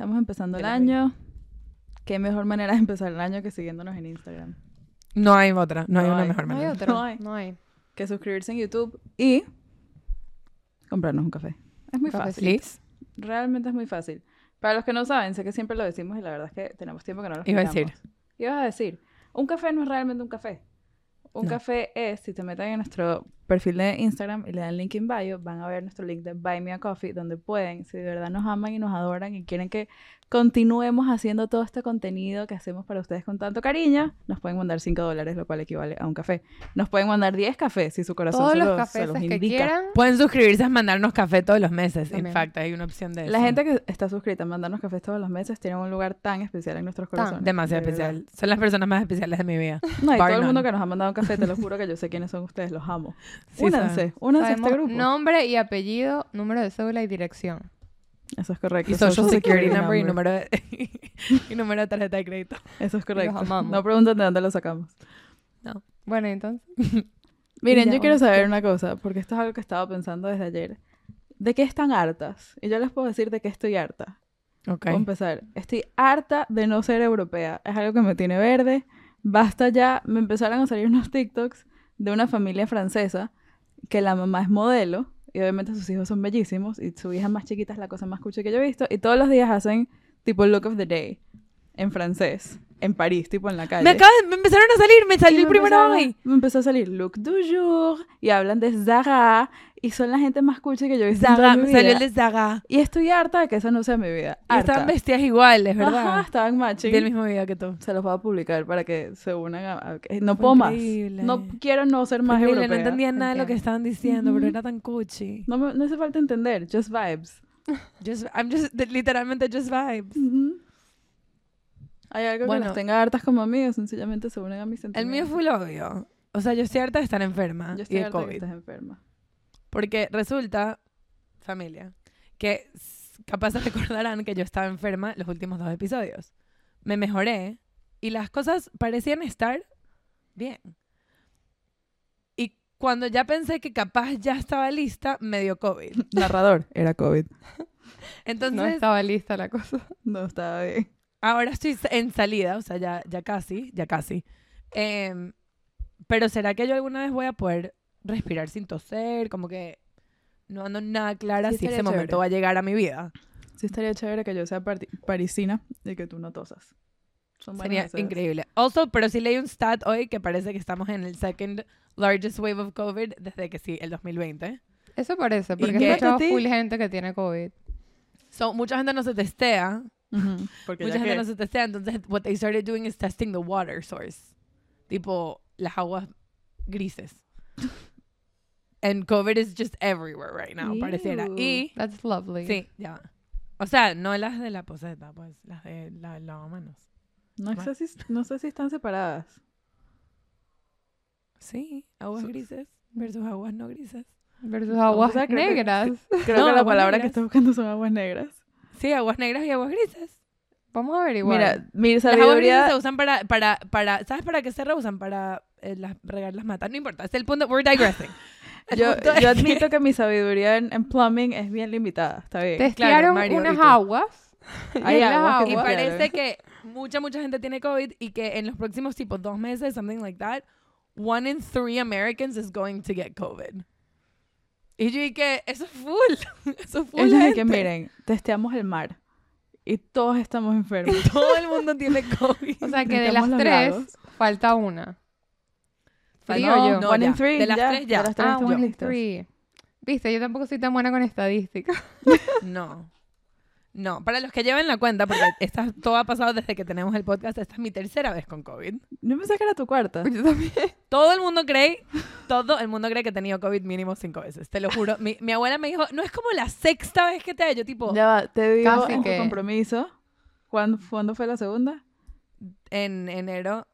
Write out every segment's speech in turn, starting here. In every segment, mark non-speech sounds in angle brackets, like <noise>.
Estamos empezando el año. ¿Qué mejor manera de empezar el año que siguiéndonos en Instagram? No hay otra, no, hay No una hay. mejor No hay manera. otro. No hay. No hay. Que suscribirse en YouTube y comprarnos un café. Es muy fácil. Liz, Realmente es muy fácil. Para los que no saben, sé que siempre lo decimos y la verdad es que tenemos tiempo que no lo Iba a decir. Ibas a decir, un café no es realmente un café. Un No. café es, si te meten en nuestro perfil de Instagram y le dan link en bio, van a ver nuestro link de Buy Me a Coffee, donde pueden, si de verdad nos aman y nos adoran y quieren que continuemos haciendo todo este contenido que hacemos para ustedes con tanto cariño, nos pueden mandar 5 dólares, lo cual equivale a un café. Nos pueden mandar 10 cafés si su corazón Todos se los los, se que indica. quieran. Pueden suscribirse a mandarnos café todos los meses. En fact, hay una opción de eso. La gente que está suscrita a mandarnos cafés todos los meses tiene un lugar tan especial en nuestros Tan. corazones. Demasiado de verdad. especial. Son las personas más especiales de mi vida. No, y todo el mundo que nos ha mandado café, te lo juro que yo sé quiénes son ustedes, los amo. Sí, únanse, únanse a este grupo. Nombre y apellido, número de cédula y dirección. Eso es correcto. Y social security number y número de, <laughs> y número de tarjeta de crédito. Eso es correcto. amamos. No pregunten de dónde lo sacamos. Bueno, entonces. <laughs> Miren, <laughs> ya, yo quiero saber una cosa, porque esto es algo que estaba pensando desde ayer. ¿De qué están hartas? Y yo les puedo decir de qué estoy harta. Ok. Voy a empezar. Estoy harta de no ser europea. Es algo que me tiene verde. Basta ya. Me empezaron a salir unos TikToks de una familia francesa que la mamá es modelo y obviamente sus hijos son bellísimos y su hija más chiquita es la cosa más cucha que yo he visto y todos los días hacen tipo look of the day en francés, en París, tipo en la calle. Me, acaba de- me empezaron a salir, me salió el primero hoy. Me empezó a salir look du jour y hablan de Zara y son la gente más cucha que yo he visto en toda Zaga, mi me salió el vida. de Zaga. Y estoy harta de que esa no sea mi vida. Y estaban vestidas iguales, ¿verdad? Ajá, estaban matching. Del mismo video que tú. Se los voy a publicar para que se unan a... no puedo más. No quiero no ser más europea. no entendía nada de lo que estaban diciendo, pero Ujú. era tan cuchi. No, me- no hace falta entender. Just vibes. <laughs> Just, I'm just, literalmente just vibes. Ujú. Hay algo Bueno. que las tenga hartas como a mí o sencillamente se unen a mis El sentimientos. mío fue lo obvio. O sea, yo estoy harta de estar enferma Yo y estoy de harta de que COVID. estés enferma. Porque resulta, familia, que capaz se recordarán que yo estaba enferma los últimos dos episodios. Me mejoré y las cosas parecían estar bien. Y cuando ya pensé que capaz ya estaba lista, me dio COVID. Narrador. Era COVID. <laughs> Entonces, no estaba lista la cosa. No estaba bien. Ahora estoy en salida, o sea, ya, ya casi, ya casi. Em, pero ¿será que yo alguna vez voy a poder respirar sin toser? Como que no ando nada clara Sí, si ese estaría momento chévere. va a llegar a mi vida. Sí estaría chévere que yo sea parisina y que tú no tosas. Son Sería esas. increíble. Also, pero sí leí un stat hoy que parece que estamos en el second largest wave of COVID desde que sí, el 2020. Eso parece, porque qué? he escuchado ¿A ti? full gente que tiene COVID. So, mucha gente no se testea. <laughs> Porque Mucha gente que- no se testea. Entonces, what they started doing is testing the water source. Tipo, las aguas grises. <laughs> And COVID is just everywhere right now, pareciera. Ew. Y, That's lovely. sí, ya. O sea, no las de la poseta, pues, las de la lavamanos. No sé, si, no sé si están separadas. Sí, aguas grises versus aguas no grises. Versus aguas o sea, creo que- negras. <laughs> Creo No, que la palabra que estás buscando son aguas negras. Sí, aguas negras y aguas grises. Vamos a averiguar. Mira, mi Las aguas grises sabiduría... se usan para, para, para, ¿sabes para qué se reusan? Para eh, las, regar las matas. No importa, es el punto, we're digressing. <laughs> Yo, yo que- admito que mi sabiduría en, en plumbing es bien limitada. Está bien. Testearon Mario, unas aguas. <laughs> Hay aguas Y parece que mucha, mucha gente tiene COVID y que en los próximos tipo dos meses, something like that, one in three Americans is going to get COVID. Y yo dije, eso es full. <laughs> Eso es full. Ellos de gente. que miren, testeamos el mar y todos estamos enfermos. <laughs> Todo el mundo tiene COVID. O sea que de las tres, falta una. Frío no, yo. No, one in three, De las tres ya. De las tres ah, estamos one in listos. three. Viste, yo tampoco soy tan buena con estadística. <laughs> No. No, para los que lleven la cuenta, porque <laughs> esta, todo ha pasado desde que tenemos el podcast, esta es mi tercera vez con COVID. Yo pensé que era tu cuarta. <laughs> Yo también. Todo el mundo cree, todo el mundo cree que he tenido COVID mínimo cinco veces, te lo juro. Mi, mi abuela me dijo, no es como la sexta vez que te da, yo tipo, Ya va, te digo Casi en que- compromiso. ¿Cuándo, ¿Cuándo fue la segunda? en enero,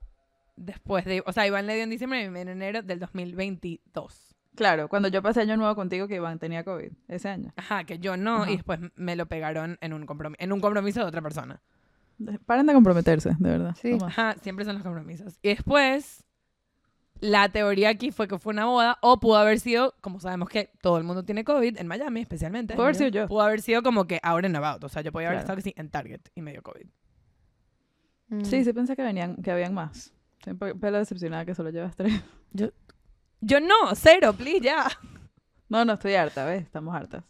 después de, o sea, Iván le dio en diciembre y en enero del 2022. Claro, cuando yo pasé año nuevo contigo que Iván tenía COVID. Ese año. Ajá, que yo no, Ajá. y después me lo pegaron en un, compromiso, en un compromiso de otra persona. De- Paren de comprometerse, de verdad. Sí. Toma. Ajá, siempre son los compromisos. Y después, la teoría aquí fue que fue una boda, o pudo haber sido, como sabemos que todo el mundo tiene COVID, en Miami especialmente. Pudo haber sido yo. Pudo haber sido como que ahora en about. O sea, yo podía haber Claro. estado que sí, en Target y medio COVID. Mm. Sí, sí pensé que venían, que habían más. Estoy un po- pelo decepcionada que solo llevas tres. Yo no, cero, please, ya. No, no, estoy harta, ¿ves? Estamos hartas.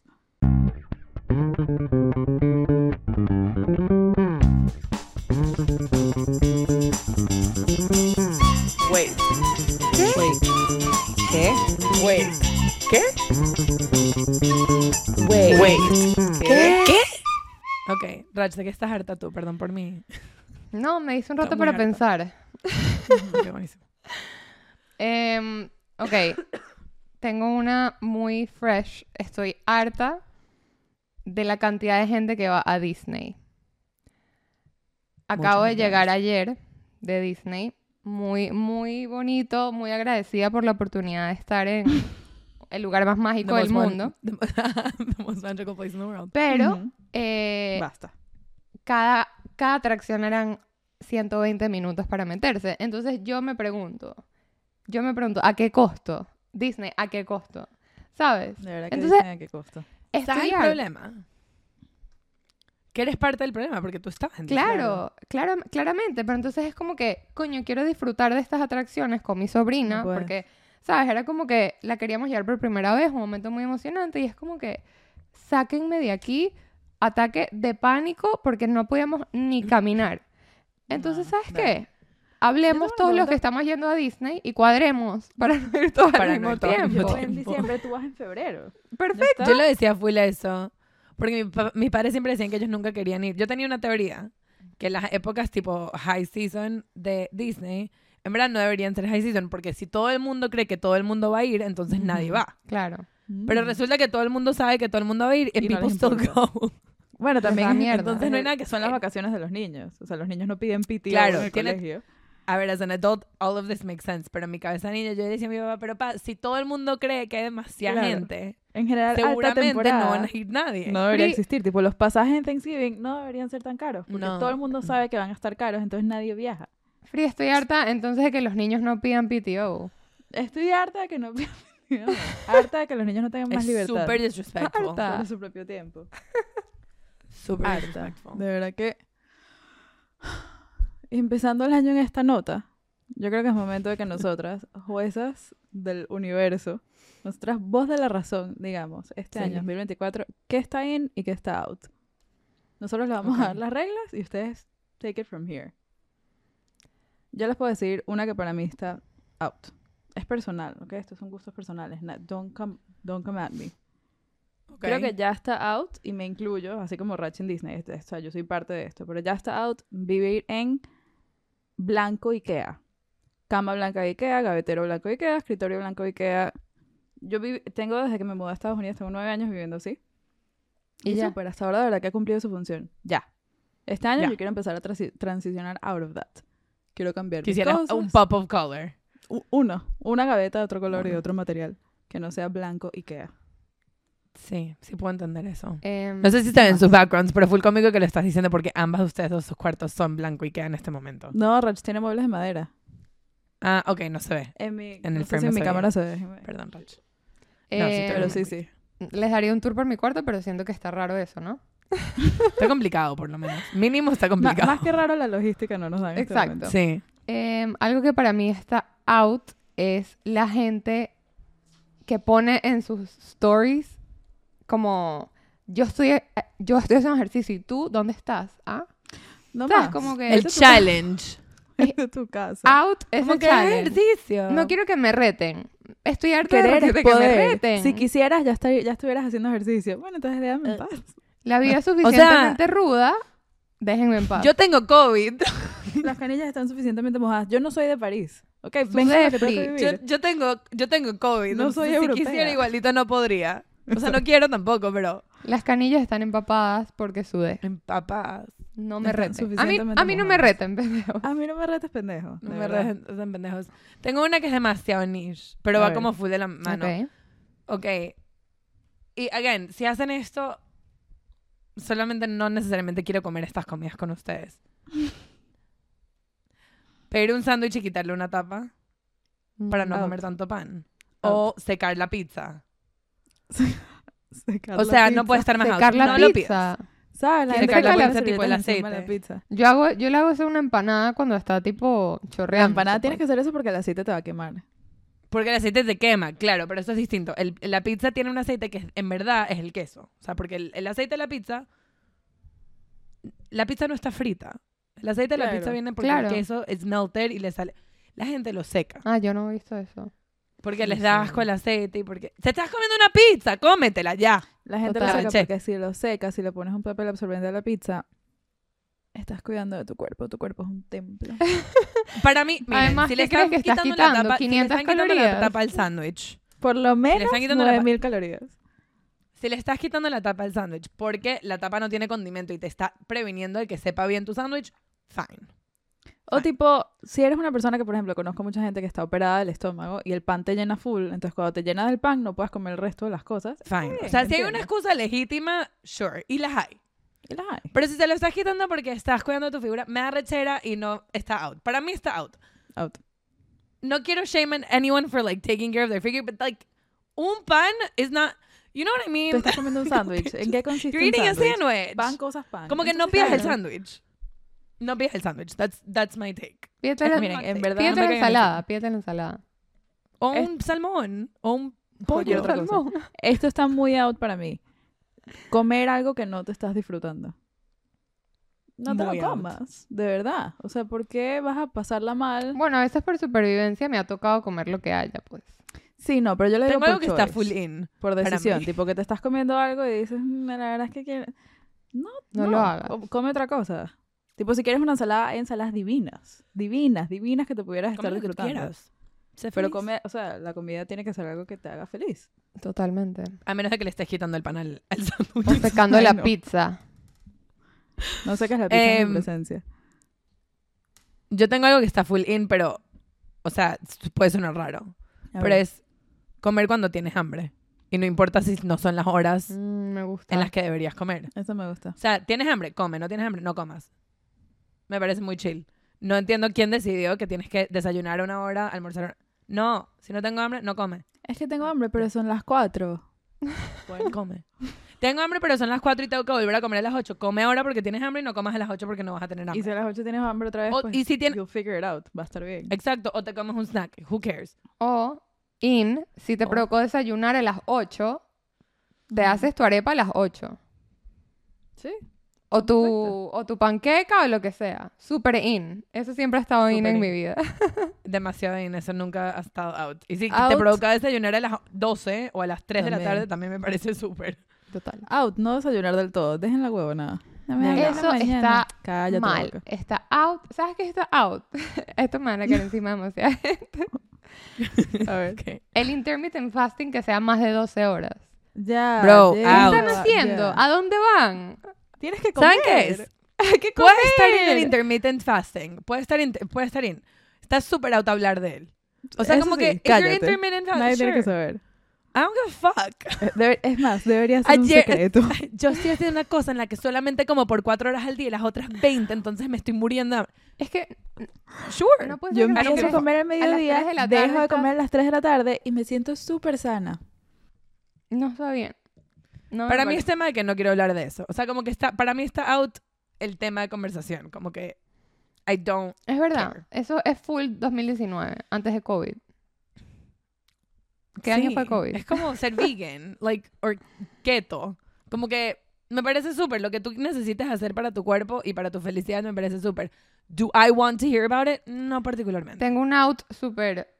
Wait. ¿Qué? Wait. ¿Qué? Wait. ¿Qué? Wait. Wait. ¿Qué? ¿Qué? Ok, Rach, ¿de qué estás harta tú? Perdón por mí. No, me hice un rato muy para harta. pensar. Qué buenísimo. <laughs> Em, ok. Tengo una muy fresh. Estoy harta de la cantidad de gente que va a Disney. Acabo de llegar ayer de Disney. Muy, muy bonito, muy agradecida por la oportunidad de estar en <laughs> el lugar más mágico The del mundo. the most magical place in the world. Pero eh, Basta. cada, cada atracción eran 120 minutos para meterse. Entonces yo me pregunto, yo me pregunto, ¿a qué costo? Disney, ¿a qué costo? ¿Sabes? De verdad que Entonces- dicen a qué costo. ¿Sabes el problema? Que eres parte del problema porque tú estabas en Disney. Claro, claro, claramente, pero entonces es como que, coño, quiero disfrutar de estas atracciones con mi sobrina, No puedes. porque, ¿sabes? Era como que la queríamos llevar por primera vez, un momento muy emocionante, y es como que, sáquenme de aquí, ataque de pánico, porque no podíamos ni <laughs> caminar. Entonces, No, ¿sabes bueno. qué? Hablemos Yo todos los que estamos yendo a Disney y cuadremos <laughs> para no ir todos Para al no mismo mismo tiempo. Fue en diciembre, tú vas en febrero. Perfecto. Yo le decía full eso. Porque mi pa- mis padres siempre decían que ellos nunca querían ir. Yo tenía una teoría que las épocas tipo high season de Disney, en verdad no deberían ser high season, porque si todo el mundo cree que todo el mundo va a ir, entonces nadie va. Claro. Pero Mm. resulta que todo el mundo sabe que todo el mundo va a ir y, Y no people still go. Bueno, también mierda. entonces no hay nada que son las hacer. vacaciones de los niños. O sea, los niños no piden PTO Claro, en el tiene- colegio. A ver, as an adult, all of this makes sense. Pero en mi cabeza niña, yo le decía a mi papá, pero pa, si todo el mundo cree que hay demasiada Claro. gente, En general, seguramente no van a ir nadie. no debería Free- existir. Tipo, los pasajes en Thanksgiving no deberían ser tan caros. Porque No. todo el mundo sabe que van a estar caros, entonces nadie viaja. Free, estoy harta entonces de que los niños no pidan PTO. Estoy harta de que no pidan PTO. Harta de que los niños no tengan más es libertad. súper disrespectful. Harta. sobre su propio tiempo. Súper disrespectful. De verdad que... Empezando el año en esta nota, yo creo que es momento de que nosotras, juezas del universo, nuestras voz de la razón, digamos, este Sí. año 2024, qué está in y qué está out. Nosotros les vamos a dar las reglas y ustedes take it from here. Yo les puedo decir una que para mí está out. Es personal, ¿ok? Estos son gustos personales. na- Don't come, don't come at me. Creo que ya está out y me incluyo, así como Ratch en Disney. este- O sea, yo soy parte de esto, pero ya está out vivir en blanco Ikea. Cama blanca de Ikea, gavetero blanco de Ikea, escritorio blanco de Ikea. Yo tengo desde que me mudé a Estados Unidos, tengo nueve años viviendo así. Y Y, ya. súper, hasta ahora de verdad que ha cumplido su función. Ya. Este año Ya. yo quiero empezar a transi- transicionar out of that. Quiero cambiar Quisiera un pop of color. Uno. Una gaveta de otro color y de otro material. Que no sea blanco Ikea. Sí, sí puedo entender eso. Em, No sé si se ven sus backgrounds, pero full cómico que lo estás diciendo porque ambas de ustedes dos sus cuartos son blanco y queda en este momento. No, Ratch tiene muebles de madera. Ah, ok, no se ve. En mi, En el no sé frame si no en mi se cámara ve. se ve. Perdón, Rach. em, No, sí Pero sí, sí. Les daría un tour por mi cuarto, pero siento que está raro eso, ¿no? <laughs> Está complicado, por lo menos. Mínimo está complicado. más que raro la logística no nos da en este Exacto. momento. Sí. Em, algo que para mí está out es la gente que pone en sus stories como yo estoy eh, yo estoy haciendo ejercicio y tú dónde estás ah No sabes más. como que El challenge. <laughs> Es de tu casa. out es Como el que challenge. ejercicio. no quiero que me reten estoy harta Querer de, es de que me poder. reten Si quisieras, ya, estarí- ya estuvieras haciendo ejercicio. Bueno, entonces déjame en Eh, paz. la vida es <laughs> suficientemente ruda déjenme en paz Yo tengo COVID. <laughs> Las canillas están suficientemente mojadas. Yo no soy de París. ¿Ok? Tú Ven con de lo que tengo que free. Yo, yo tengo, yo tengo COVID. No soy entonces, europea. Si quisiera igualito no podría. O sea, no quiero tampoco, pero las canillas están empapadas porque sudé empapadas. no me reten a mí, suficientemente a mí no me reten <laughs> pendejo A mí no me retes, pendejo. No me son pendejos. Tengo una que es demasiado niche, pero A va ver. como full de la mano. Ok. Ok. Y, again, si hacen esto, solamente no necesariamente quiero comer estas comidas con ustedes. <laughs> Pedir un sándwich y quitarle una tapa. para no Out. comer tanto pan. O secar la pizza. <laughs> Secar O la sea, no puede estar más out. Secar la no lo. ¿Sabes? La gente la que le pizza, tipo el aceite. la pizza. Yo hago, yo le hago hacer una empanada cuando está tipo La chorreando. empanada tienes que hacer eso porque el aceite te va a quemar. Porque el aceite te quema, claro, pero eso es distinto. El- la pizza tiene un aceite que en verdad es el queso. O sea, porque el, el aceite de la pizza. La pizza no está frita. El aceite de la pizza viene porque Claro. el queso es melted y le sale. La gente lo seca. Ah, yo no he visto eso. Porque Sí, les da sí. asco el aceite y porque. ¡Te estás comiendo una pizza! ¡Cómetela ya! La gente Total. lo seca Che. porque si lo secas, si le pones un papel absorbente a la pizza, estás cuidando de tu cuerpo. Tu cuerpo es un templo. <laughs> Para mí, miren, Además, si le ¿qué crees están que estás quitando la tapa, si le 500 están quitando la calorías. tapa al sándwich, Por lo si le menos están quitando la tapa, 9000 calorías. si le estás quitando la tapa al sándwich porque la tapa no tiene condimento y te está previniendo de que sepa bien tu sándwich, fine. O tipo, si eres una persona que, por ejemplo, conozco mucha gente que está operada del estómago y el pan te llena full, entonces cuando te llena del pan no puedes comer el resto de las cosas. Fine. Bien, o sea, si hay una excusa legítima, sure. Y las hay. Y las hay. Pero si se lo estás quitando porque estás cuidando tu figura, me da rechera y no está out. Para mí está out. Out. No quiero shame anyone for like taking care of their figure, but like un pan is not. You know what I mean? Te estás comiendo un <laughs> sándwich. ¿En qué consiste You're un eating a sándwich? sandwich. Pan, cosas, pan. Como que no pidas el sándwich. No pidas el sándwich. That's, that's my take. Pídete la, Miren, en verdad... pídete no la ensalada, pídete la ensalada. O Es- un salmón. O un pollo. otra cosa. Salmón. <laughs> Esto está muy out para mí. Comer algo que no te estás disfrutando. No te Muy lo out. comas, de verdad. O sea, ¿por qué vas a pasarla mal? Bueno, a veces por supervivencia me ha tocado comer lo que haya, pues. Sí, no, pero yo le digo Tengo por algo que está full in. por decisión. Tipo que te estás comiendo algo y dices, "Mm, la verdad es que quiero... No, No lo hagas. Come otra cosa. Tipo, si quieres una ensalada, hay ensaladas divinas. Divinas, divinas que te pudieras Come estar lo disfrutando. quieras. Sé Pero come, o sea, la comida tiene que ser algo que te haga feliz. Totalmente. A menos de que le estés quitando el pan al, al O sándwich. secando <laughs> Ay, la no. pizza. No sé qué es la pizza en Em, mi presencia. Yo tengo algo que está full in, pero. O sea, puede sonar raro. A Pero ver. es comer cuando tienes hambre. Y no importa si no son las horas Mm, me gusta. en las que deberías comer. Eso me gusta. O sea, tienes hambre, come. No tienes hambre, no comas. Me parece muy chill. No entiendo quién decidió que tienes que desayunar a una hora, almorzar. a una- No, si no tengo hambre, no come. Es que tengo hambre, pero son las cuatro. Bueno, come. Tengo hambre, pero son las 4 y tengo que volver a comer a las 8. Come ahora porque tienes hambre y no comas a las 8 porque no vas a tener Y hambre. si a las 8 tienes hambre otra vez, O- pues y si tiene- you'll figure it out. Va a estar bien. Exacto, o te comes un snack. Who cares? O, in, si te O. provocó desayunar a las 8, te Ujú. haces tu arepa a las 8. Sí. O tu, Perfecto. o tu panqueca o lo que sea. Super in. Eso siempre ha estado in Super en in. mi vida. <laughs> Demasiado bien, eso nunca ha estado out. Y si te Out. provoca desayunar a las 12 o a las 3 de la También. tarde, también me parece súper. Total. Out, no desayunar del todo. Dejen la huevonada. No me Eso está Cállate la Mal. boca. Está out. ¿Sabes qué está out? <laughs> Esto me van a caer encima demasiado. <laughs> A ver. Ok. El intermittent fasting que sea más de 12 horas. Ya. Bro, ¿Qué out. están ya. haciendo? ¿A dónde van? Tienes que comer. ¿Saben qué es? <laughs> ¿Qué Puede estar en el comer? intermittent fasting. Puede estar, in- puede estar in. Está súper out hablar de él. O sea, Eso como sí, que if you're cállate. intermittent fasting, Nadie tiene que sure. saber. I don't give a fuck. Eh, debe- es más, debería ser un Ayer- secreto. <laughs> Yo estoy haciendo una cosa en la que solamente como por 4 horas al día y las otras 20, entonces me estoy muriendo. Es que Sure. no Yo que empiezo a comer al las mediodía, de la tarde dejo de comer a las 3 de la tarde y me siento súper sana. No está bien. No Para mí es tema de que no quiero hablar de eso. O sea, como que está, para mí está out el tema de conversación. Como que I don't. Es verdad. Care. Eso es full 2019, antes de COVID. ¿Qué año Sí, fue COVID? Es como ser <laughs> vegan, like, or keto. Como que me parece súper. Lo que tú necesites hacer para tu cuerpo y para tu felicidad me parece súper. Do I want to hear about it? No particularmente. Tengo un out súper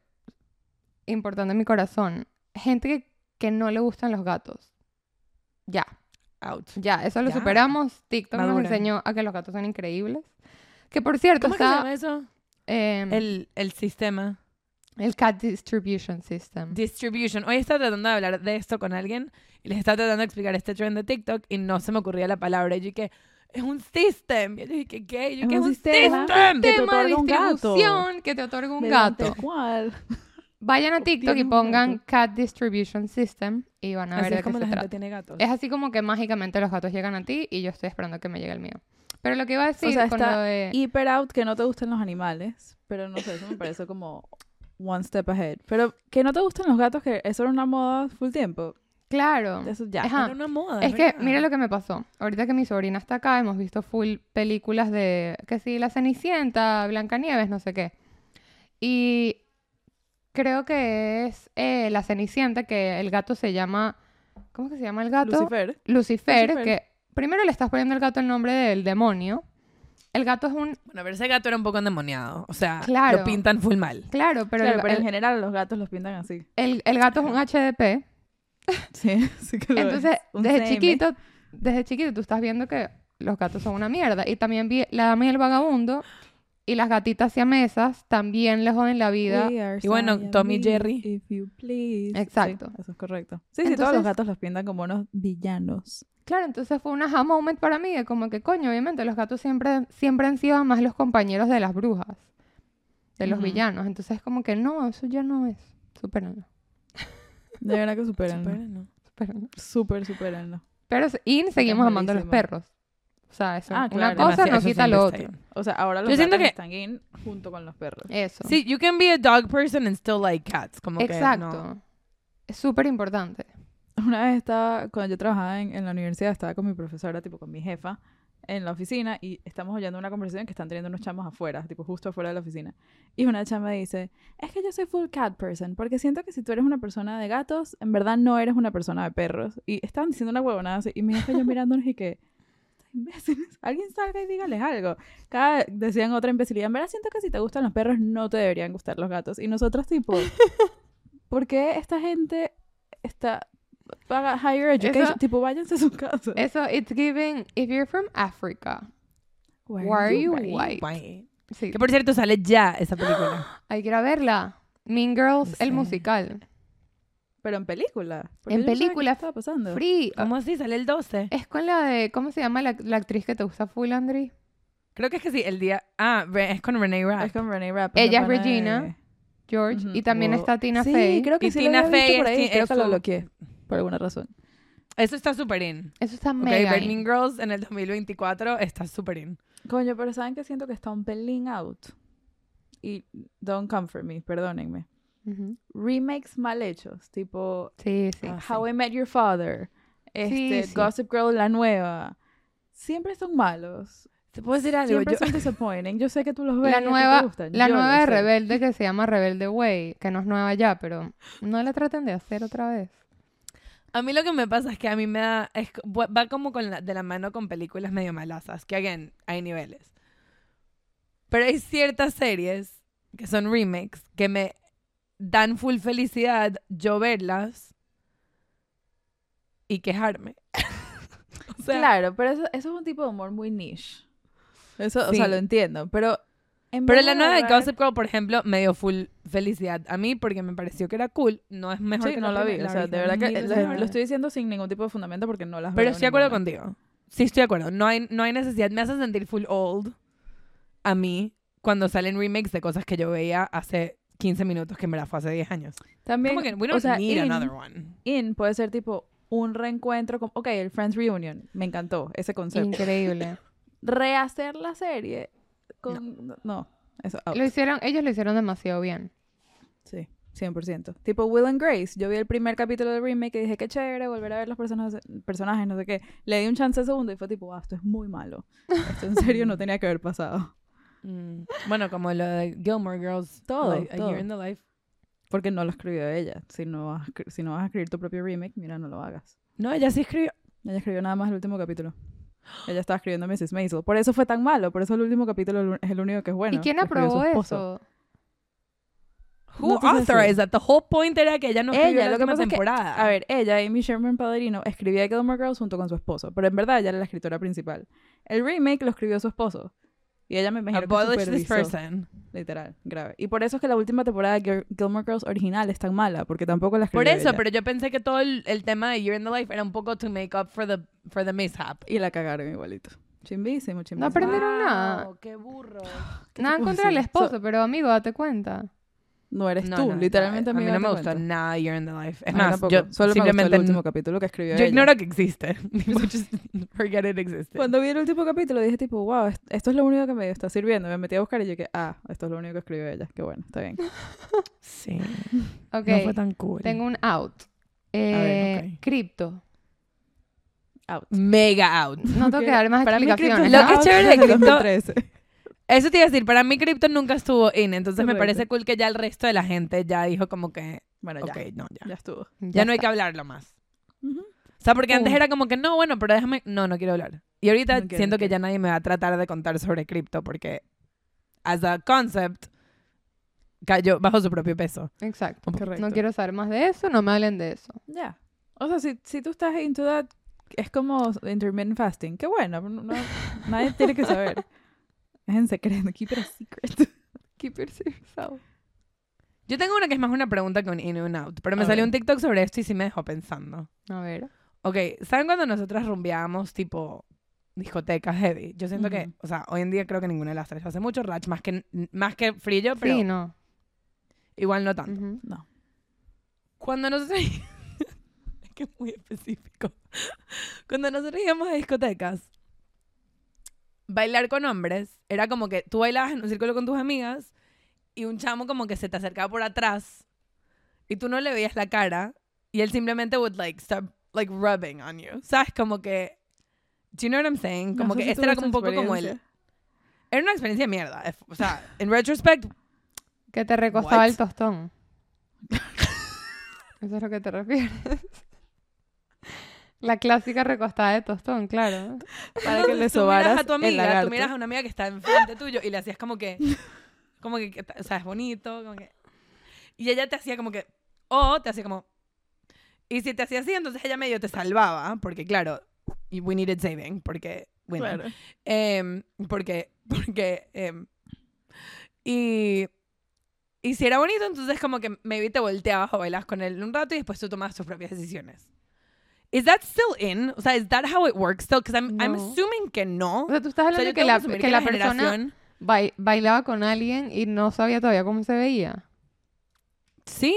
importante en mi corazón. Gente que, que no le gustan los gatos. Ya, Out. ya, eso lo Ya. superamos. TikTok nos enseñó a que los gatos son increíbles. Que por cierto, ¿Cómo es que se está llama eso? em, el, El, el sistema. Cat Distribution System. Distribution. Hoy estaba tratando de hablar de esto con alguien y les estaba tratando de explicar este trend de TikTok y no se me ocurría la palabra. Y yo dije, es un system. Y yo dije, ¿qué? Yo, Es ¿qué un es un sistema. que te otorga un gato. que te otorga un Mediante gato. el cual Vayan a TikTok y pongan. Cat Distribution System y van a Así ver de es qué como se la gente trata. tiene gatos. Es así como que mágicamente los gatos llegan a ti y yo estoy esperando que me llegue el mío. Pero lo que iba a decir sea, con está de... hiper out que no te gustan los animales, pero no sé, eso me parece como one step ahead. Pero que no te gustan los gatos, que eso era una moda full tiempo. Claro. Eso ya. Ajá. Era una moda. Es que, mira lo que me pasó. Ahorita que mi sobrina está acá, hemos visto full películas de, que sí, La Cenicienta, Blancanieves, no sé qué. Y creo que es eh, La Cenicienta, que el gato se llama, ¿cómo que se llama el gato? Lucifer. Lucifer, Lucifer. que primero le estás poniendo al gato el nombre del demonio. El gato es un, Bueno, pero ese gato era un poco endemoniado. O sea, Claro. lo pintan full mal. claro, pero, Claro, el, pero en el- general los gatos los pintan así. el- el gato es un HDP. <laughs> Sí, sí que lo Entonces, es. Un desde CM. chiquito, desde chiquito tú estás viendo que los gatos son una mierda. Y también vi La Dama y el Vagabundo y las gatitas siamesas también le joden la vida. Y bueno, Tom y Siamese, Jerry. if you please. Exacto. Sí, eso es correcto. Sí, sí, todos los gatos los pintan como unos villanos. Claro, entonces fue un aha moment para mí de como que, coño, obviamente los gatos siempre, siempre han sido más los compañeros de las brujas, de los villanos. Entonces como que no, eso ya no es. Supérenlo, De verdad que superan. Supérenlo. supérenlo. Súper, superanlo. Pero, y seguimos Es amando a los perros. O sea, eso, Ah, una claro. cosa Demasiado, no quita lo otro. O sea, ahora los Yo siento que- están in junto con los perros. Eso. Sí, you can be a dog person and still like cats. Como Exacto. que no. Es súper importante. Una vez estaba, cuando yo trabajaba en, en la universidad, estaba con mi profesora, tipo con mi jefa, en la oficina y estamos oyendo una conversación que están teniendo unos chamos afuera, tipo justo afuera de la oficina. Y una chama dice, es que yo soy full cat person, porque siento que si tú eres una persona de gatos, en verdad no eres una persona de perros. Y estaban diciendo una huevonada así, y mi jefa yo mirándonos y que, "Estos imbéciles, <laughs> alguien salga y dígales algo. Cada decían otra imbecilidad, en verdad siento que si te gustan los perros, no te deberían gustar los gatos. Y nosotros tipo, <laughs> ¿por qué esta gente está... Paga higher education, Eso- tipo, váyanse a su casa. Eso, it's giving, if you're from Africa, Why why are you White, white? white. Sí. Que por cierto sale ya esa película. <gasps> Hay que ir a verla. Mean Girls, el Sí. musical. Pero en película. En no película, ¿Qué estaba pasando? Free. ¿Cómo así? Sale el 12. Es con la de, ¿cómo se llama la, la actriz que te gusta full, Andri? Creo que es que sí, el día... Ah, es con Renee Rapp. Es con Renee Rapp. Ella la es Regina. de- George. Y también Wow. está Tina sí, Fey. creo que Y sí Tina lo Fey por es ahí. ti- Creo es que lo bloqueé. Por alguna razón. Eso está súper in. Eso está Ok, mega. in. Mean Girls en el 2024 está súper in. Coño, pero ¿saben que siento que está un pelín out? Y don't comfort me, perdónenme. Remakes mal hechos, tipo Sí, sí. Ah, How I Met Your Father, este, sí. Gossip Girl, la nueva. Siempre son malos. ¿Te puedo decir algo? Siempre Yo- son disappointing. Yo sé que tú los ves. La te nueva, gustan, la yo nueva de sé. Rebelde que se llama Rebelde Way, que no es nueva ya, pero no la traten de hacer otra vez. A mí lo que me pasa es que a mí me da... es va como con la- de la mano con películas medio malasas, que, again, hay niveles. Pero hay ciertas series que son remakes que me dan full felicidad yo verlas y quejarme. <laughs> o sea, Claro, pero eso, eso es un tipo de humor muy niche. Eso, o sea, lo entiendo. Pero. En Pero la nueva de Gossip Girl, por ejemplo, me dio full felicidad a mí porque me pareció que era cool. No es mejor Sí, que no la vi. O sea, de verdad que lo, estoy diciendo sin ningún tipo de fundamento porque no las Pero estoy de acuerdo contigo. Sí, estoy de acuerdo. No hay, no hay necesidad. Me hace sentir full old a mí cuando salen remakes de cosas que yo veía hace 15 minutos, que en verdad fue hace 10 años. También, Como que we o don't sea, need in, another one. in puede ser tipo un reencuentro. Con, ok, el Friends Reunion. Me encantó ese concepto. Increíble. <laughs> Rehacer la serie con... No, eso out. Lo hicieron, ellos lo hicieron demasiado bien. Sí, 100%. Tipo Will and Grace. Yo vi el primer capítulo del remake y dije, qué chévere volver a ver los personajes, personajes, no sé qué. Le di un chance al segundo y fue tipo, wow, esto es muy malo. Esto en serio no tenía que haber pasado. Mm. Bueno, como lo de Gilmore Girls. Todo, like, A todo. Year in the Life. Porque no lo escribió ella. Si no, vas a, escri- si no vas a escribir tu propio remake, mira, no lo hagas. No, ella sí escribió. Ella escribió nada más el último capítulo. Ella estaba escribiendo Mrs. Maisel. Por eso fue tan malo. Por eso el último capítulo es el único que es bueno. ¿Y quién aprobó eso? Who No authorized that? The whole point era que ella no escribió Ella, la lo que última pasa es que, temporada. a ver, ella, Amy Sherman Padrino, escribía Gilmore Girls junto con su esposo, pero en verdad ella era la escritora principal. El remake lo escribió su esposo. Y ella me imagino que Abolish this supervisó, person. literal, grave. Y por eso es que la última temporada de Gil- Gilmore Girls original es tan mala, porque tampoco la escribió Por eso, ella. pero yo pensé que todo el, el tema de Year in the Life era un poco to make up for the, for the mishap. Y la cagaron igualito. Chimbísimo, chimbísimo. No aprendieron nada. ¡Qué burro! <gasps> ¿Qué te Nada en contra del esposo, pero amigo, date cuenta. No eres No, tú. no, Literalmente a mí no me gustó cuento. nada Year in the Life. Es más, yo Solo me gustó simplemente el último capítulo que escribió yo ella. ignoro que existe. <laughs> <laughs> Tipo, just <laughs> forget it existed. Cuando vi el último capítulo dije tipo, wow, est- esto es lo único que me está sirviendo. Me metí a buscar y yo que, ah, esto es lo único que escribió ella. Qué bueno, está bien. Sí. Ok, No fue tan cool. tengo un out. Eh, ok. Cripto. Out. Mega out. No tengo que dar más Para mí, explicaciones. Lo que es chévere de cripto- 2013. Eso te iba a decir, para mí Crypto nunca estuvo in, entonces me parece cool que ya el resto de la gente ya dijo como que, Bueno, ya. ok, no, ya. Ya estuvo. Ya, no hay que hablarlo más. Ujú. O sea, porque antes Punto. era como que, no, bueno, pero déjame, no, no quiero hablar. Y ahorita No quiero, siento no que ya nadie me va a tratar de contar sobre cripto porque, as a concept, cayó bajo su propio peso. Exacto. Correcto. No quiero saber más de eso, no me hablen de eso. Ya. O sea, si, si tú estás into that, es como intermittent fasting. Qué bueno, no- no- nadie tiene que saber. <laughs> Es en secreto, keep it a secret. <laughs> Keep it yourself. Yo tengo una que es más una pregunta que un in un out, pero me A salió ver. un TikTok sobre esto y sí me dejó pensando. A ver. Ok, ¿saben cuando nosotras rumbeábamos tipo discotecas heavy? Yo siento que, Ujú. o sea, hoy en día creo que ninguna de las tres hace mucho ratch, más que, más que frillo, pero Sí, no. igual no tanto. Ujú. No. Cuando nosotros... <laughs> es que es muy específico. <laughs> Cuando nosotros íbamos a discotecas, bailar con hombres era como que tú bailabas en un círculo con tus amigas y un chamo como que se te acercaba por atrás y tú no le veías la cara y él simplemente would like start like rubbing on you. ¿Sabes? Como que... Do you know what I'm saying? Como No que este era un poco como el... Era una experiencia de mierda. eh, O sea, en retrospect, Que te recostaba What? el tostón. <laughs> Eso es lo que te refieres. La clásica recostada de tostón, claro. <laughs> Para que le sobaras a tu amiga, tú miras a una amiga que está enfrente tuyo y le hacías como que, <laughs> como que, o sea, es bonito, como que, y ella te hacía como que, o te hacía como, y si te hacía así, entonces ella medio te salvaba, porque claro, y we needed saving, porque, bueno, Claro. em, porque, porque, em, y, y si era bonito, entonces como que maybe te volteabas o bailas con él un rato y después tú tomabas tus propias decisiones. Is that still in? O sea, is that how it works still? Because I'm, I'm No. assuming que no. O sea, tú estás O hablando sea, yo de que la, asumir que la la persona generación- bai- bailaba con alguien y no sabía todavía cómo se veía. Sí.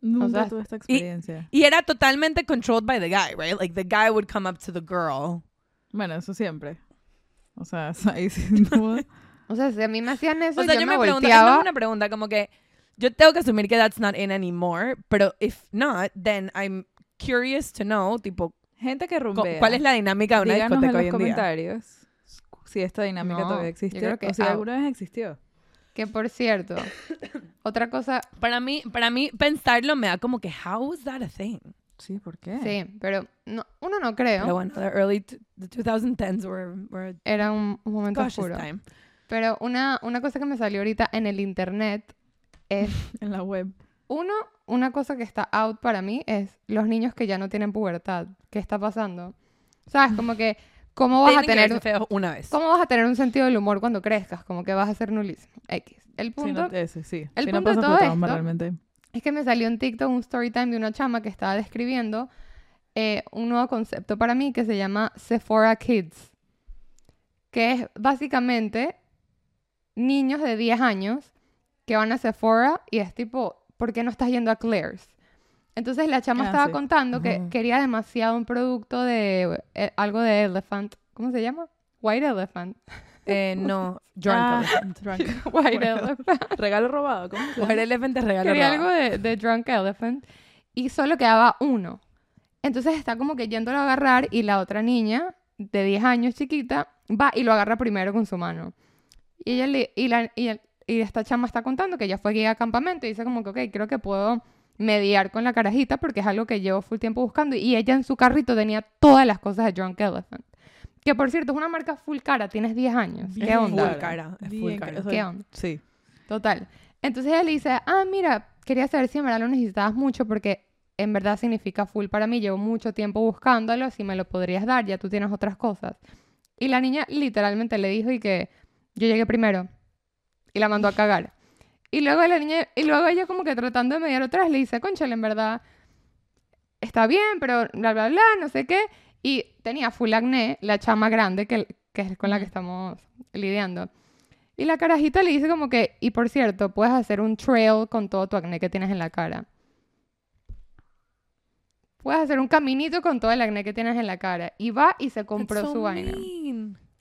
Nunca sea, tuve esta experiencia. Y era totalmente controlled by the guy, right? Like the guy would come up to the girl. Bueno, eso siempre. O sea, <laughs> ahí sin duda. O sea, si a mí me hacían eso, O sea, yo, yo, me, me pregunto, es una pregunta como que yo tengo que asumir que that's not in anymore, pero if not, then I'm curious to know, tipo, Gente que rumbea. ¿cuál es la dinámica de una Díganos en discoteca los hoy en día? comentarios si esta dinámica No, todavía yo existe creo que o si out. alguna vez existió. Que por cierto, <coughs> otra cosa, Para mí, para mí pensarlo me da como que how is that a thing? Sí, ¿por qué? sí, pero no, uno no creo. Pero bueno, the early the 2010s were, were Era un, un a momento oscuro. time. Pero una, una cosa que me salió ahorita en el internet es, <laughs> En la web. uno, una cosa que está out para mí es los niños que ya no tienen pubertad. ¿Qué está pasando? ¿Sabes? Como que, ¿cómo vas a Tienen que tener... feos una vez. ¿Cómo vas a tener un sentido del humor cuando crezcas? Como que vas a ser nulísimo. X. El punto no, ese, sí. el Sí, punto no de todo esto- realmente. es que me salió en TikTok un story time de una chama que estaba describiendo eh, un nuevo concepto para mí que se llama Sephora Kids. Que es básicamente niños de 10 años que van a Sephora y es tipo, ¿por qué no estás yendo a Claire's? Entonces la chama Ah, estaba sí. contando que Ajá. quería demasiado un producto de eh, algo de Elephant. ¿Cómo se llama? White Elephant. Eh, <laughs> no, Drunk Ah, Elephant. <laughs> drunk. White Bueno. Elephant. <laughs> Regalo robado, ¿cómo se llama? Mujer Elephant te regala Quería ropa. algo de, de Drunk Elephant y solo quedaba uno. Entonces está como que yéndolo a agarrar y la otra niña de 10 años chiquita va y lo agarra primero con su mano. Y ella le, y, la, y, el- y esta chama está contando que ella fue guía de campamento y dice como que, ok, creo que puedo mediar con la carajita porque es algo que llevo full tiempo buscando. Y ella en su carrito tenía todas las cosas de Drunk Elephant. Que por cierto, es una marca full cara, tienes 10 años. ¿Qué Bien onda? Full cara, es full Bien cara. ¿Qué onda? Sí. Total. Entonces ella le dice, ah, mira, quería saber si en verdad lo necesitabas mucho porque en verdad significa full para mí. Llevo mucho tiempo buscándolo, si me lo podrías dar, ya tú tienes otras cosas. Y la niña literalmente le dijo y que yo llegué primero y la mandó a cagar. Y luego la niña, y luego ella como que tratando de mediar otra vez le dice, conchale, en verdad está bien, pero bla, bla, bla, no sé qué. Y tenía full acné, la chama grande que, que es con la que estamos lidiando. Y la carajita le dice como que, y por cierto, puedes hacer un trail con todo tu acné que tienes en la cara. Puedes hacer un caminito con todo el acné que tienes en la cara. Y va y se compró so su vaina.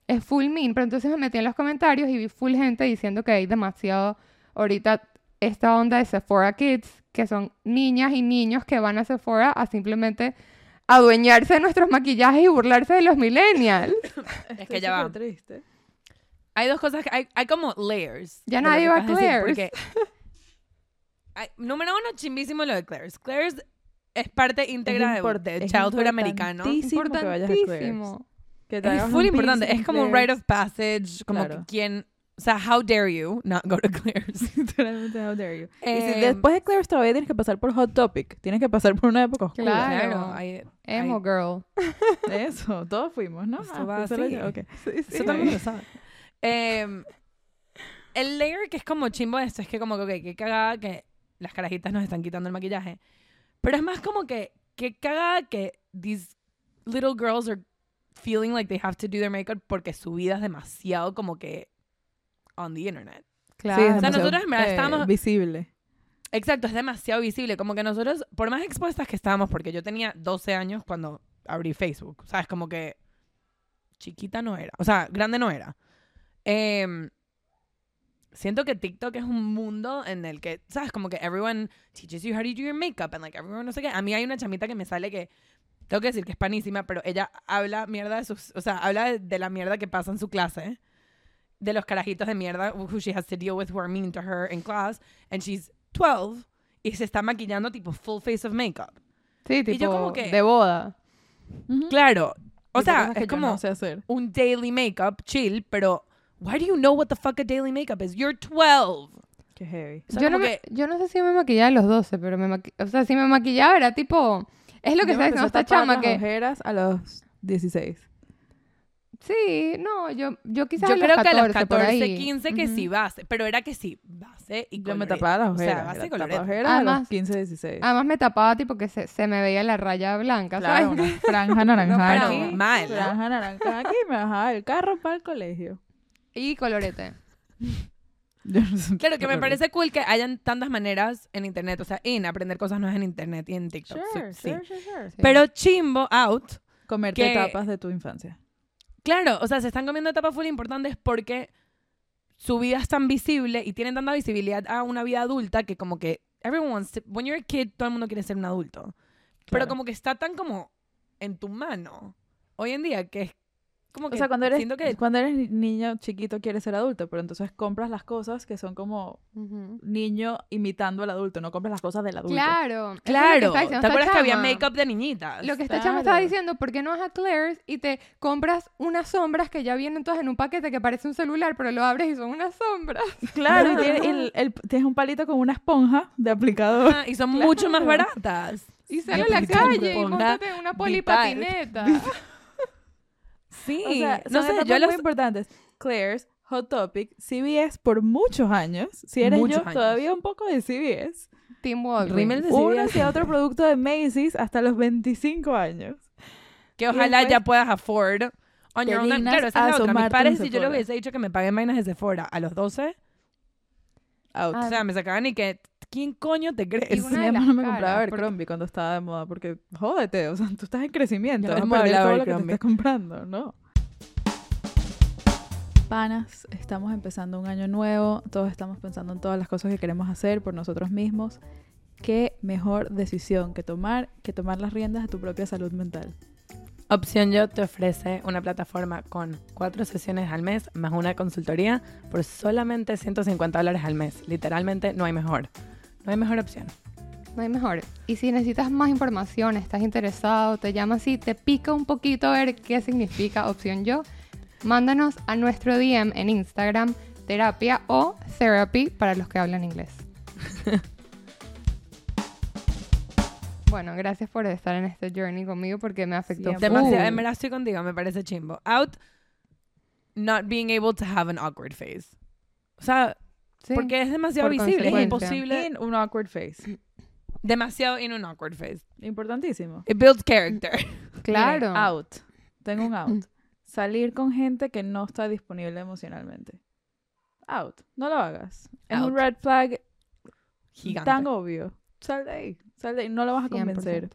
Es full mean, pero entonces me metí en los comentarios y vi full gente diciendo que hay demasiado ahorita esta onda de Sephora Kids, que son niñas y niños que van a Sephora a simplemente adueñarse de nuestros maquillajes y burlarse de los millennials. <laughs> Es que ya va. triste. Hay dos cosas, que- hay, hay como layers. Ya nadie va a Claire's. porque hay- número uno, chimbísimo lo de Claire's. Claire's es parte íntegra de, import- de es childhood americano. importantísimo que vayas a Claire's. Que te Es full importante. Es como un rite of passage. Como Claro. que quien... O sea, how dare you not go to <laughs> Claire's. Literalmente, how dare you. y si Eh, después de Claire's todavía tienes que pasar por Hot Topic. Tienes que pasar por una época oscura. Claro. Hay- Emo hay- girl. <laughs> Eso, todos fuimos, ¿no? Esto va pues solo así. yo, ok. Eso todo el mundo lo sabe. Em, el layer que es como chimbo de esto es que como que, qué cagada que las carajitas nos están quitando el maquillaje. Pero es más como que, qué cagada que these little girls are feeling like they have to do their makeup porque su vida es demasiado como que on the internet. Claro. Sí, es O sea, demasiado, nosotros en verdad eh, estábamos- visible. Exacto, es demasiado visible. Como que nosotros, por más expuestas que estábamos, porque yo tenía 12 años cuando abrí Facebook, ¿sabes? Como que chiquita no era. O sea, grande no era. Em, siento que TikTok es un mundo en el que, ¿sabes? Como que everyone teaches you how to do your makeup and like everyone no sé qué. A mí hay una chamita que me sale que, tengo que decir que es panísima, pero ella habla mierda de sus, o sea, habla de, de la mierda que pasa en su clase. De los carajitos de mierda who she has to deal with who are mean to her in class. And she's 12 y se está maquillando tipo full face of makeup. Sí, tipo yo como que- de boda. Claro. O Y sea, es como no sé hacer. un daily makeup chill, pero why do you know what the fuck a daily makeup is? You're 12. Qué heavy. O sea, yo, no me- que- yo no sé si me maquillaba a los 12, pero me maqui- o sea, si me maquillaba era tipo... Es lo que está diciendo a esta chama las que... ojeras a los 16. Sí, no, yo, yo quizás Yo a los creo 14, que a los por 14, ahí. 15 que Ujú. sí base, pero era que sí, base y Yo me tapaba las O ojeras. sea, base y colorete. ojeras a Además- los 15, 16. Además me tapaba tipo que se, se me veía la raya blanca, Claro, ¿sabes? una <laughs> franja naranja aquí. mal, ¿no? Franja naranja aquí me bajaba el carro para el colegio. Y colorete. No Claro, que me parece cool que hayan tantas maneras en internet. O sea, en aprender cosas nuevas en internet y en TikTok. Sure, sí, sure, sure. Pero chimbo out. Comerte que- etapas de tu infancia. Claro, o sea, se están comiendo etapas full importantes porque su vida es tan visible y tienen tanta visibilidad a una vida adulta que como que everyone when you're a kid todo el mundo quiere ser un adulto. Pero Claro. como que está tan como en tu mano hoy en día que es como que O sea, cuando eres, siento que cuando eres ni- niño chiquito quieres ser adulto, pero entonces compras las cosas que son como niño imitando al adulto, no compras las cosas del adulto. Claro. es claro, ¿te acuerdas que había make-up de niñitas? Lo que esta chama estaba Claro. diciendo, ¿por qué no vas a Claire's y te compras unas sombras que ya vienen todas en un paquete que parece un celular, pero lo abres y son unas sombras? <laughs> Claro, y tiene- el- el- tienes un palito con una esponja de aplicador. Ah, y son mucho más Claro. baratas. Y sale a la calle y montate una polipatineta. <laughs> Sí, O sea, no sé, yo los muy importantes. Claire's, Hot Topic, CBS por muchos años. Si eres Muchos yo, años. todavía un poco de CBS. Tim Walgreens. Rimmel de Uno CBS. hacia otro producto de Macy's hasta los 25 años. que ojalá después ya puedas afford on your own. Claro, esa es la otra. Mis padres, si yo les hubiese dicho que me paguen vainas de Sephora a los 12, Out. Ah, o sea, me sacaban y que, ¿quién coño te Y crees? una <laughs> Mi de mamá me compraba caras, Abercrombie cuando estaba de moda porque jódete, o sea, tú estás en crecimiento, Ya no vas a perder todo de lo que te estás comprando, ¿no? Panas, estamos empezando un año nuevo, todos estamos pensando en todas las cosas que queremos hacer por nosotros mismos. ¿Qué mejor decisión que tomar que tomar las riendas de tu propia salud mental? Opción Yo te ofrece una plataforma con cuatro sesiones al mes más una consultoría por solamente 150 dólares al mes. Literalmente no hay mejor. No hay mejor opción. No hay mejor. Y si necesitas más información, estás interesado, te llama así, te pica un poquito ver qué significa opción yo, mándanos a nuestro DM en Instagram, terapia o therapy para los que hablan inglés. <laughs> bueno, gracias por estar en este journey conmigo porque me afectó. Siempre. Demasiado. En verdad estoy contigo, me parece chimbo. Out, not being able to have an awkward face. O sea, Sí. porque es demasiado por visible, es imposible. In un awkward face. Demasiado in an awkward face. Importantísimo. It builds character. <laughs> Claro. Miren, out. Tengo un out. <laughs> Salir con gente que no está disponible emocionalmente. out. No lo hagas. Es un red flag Gigante. tan obvio. Sal de ahí. Sal de ahí. No lo vas a convencer. 100%.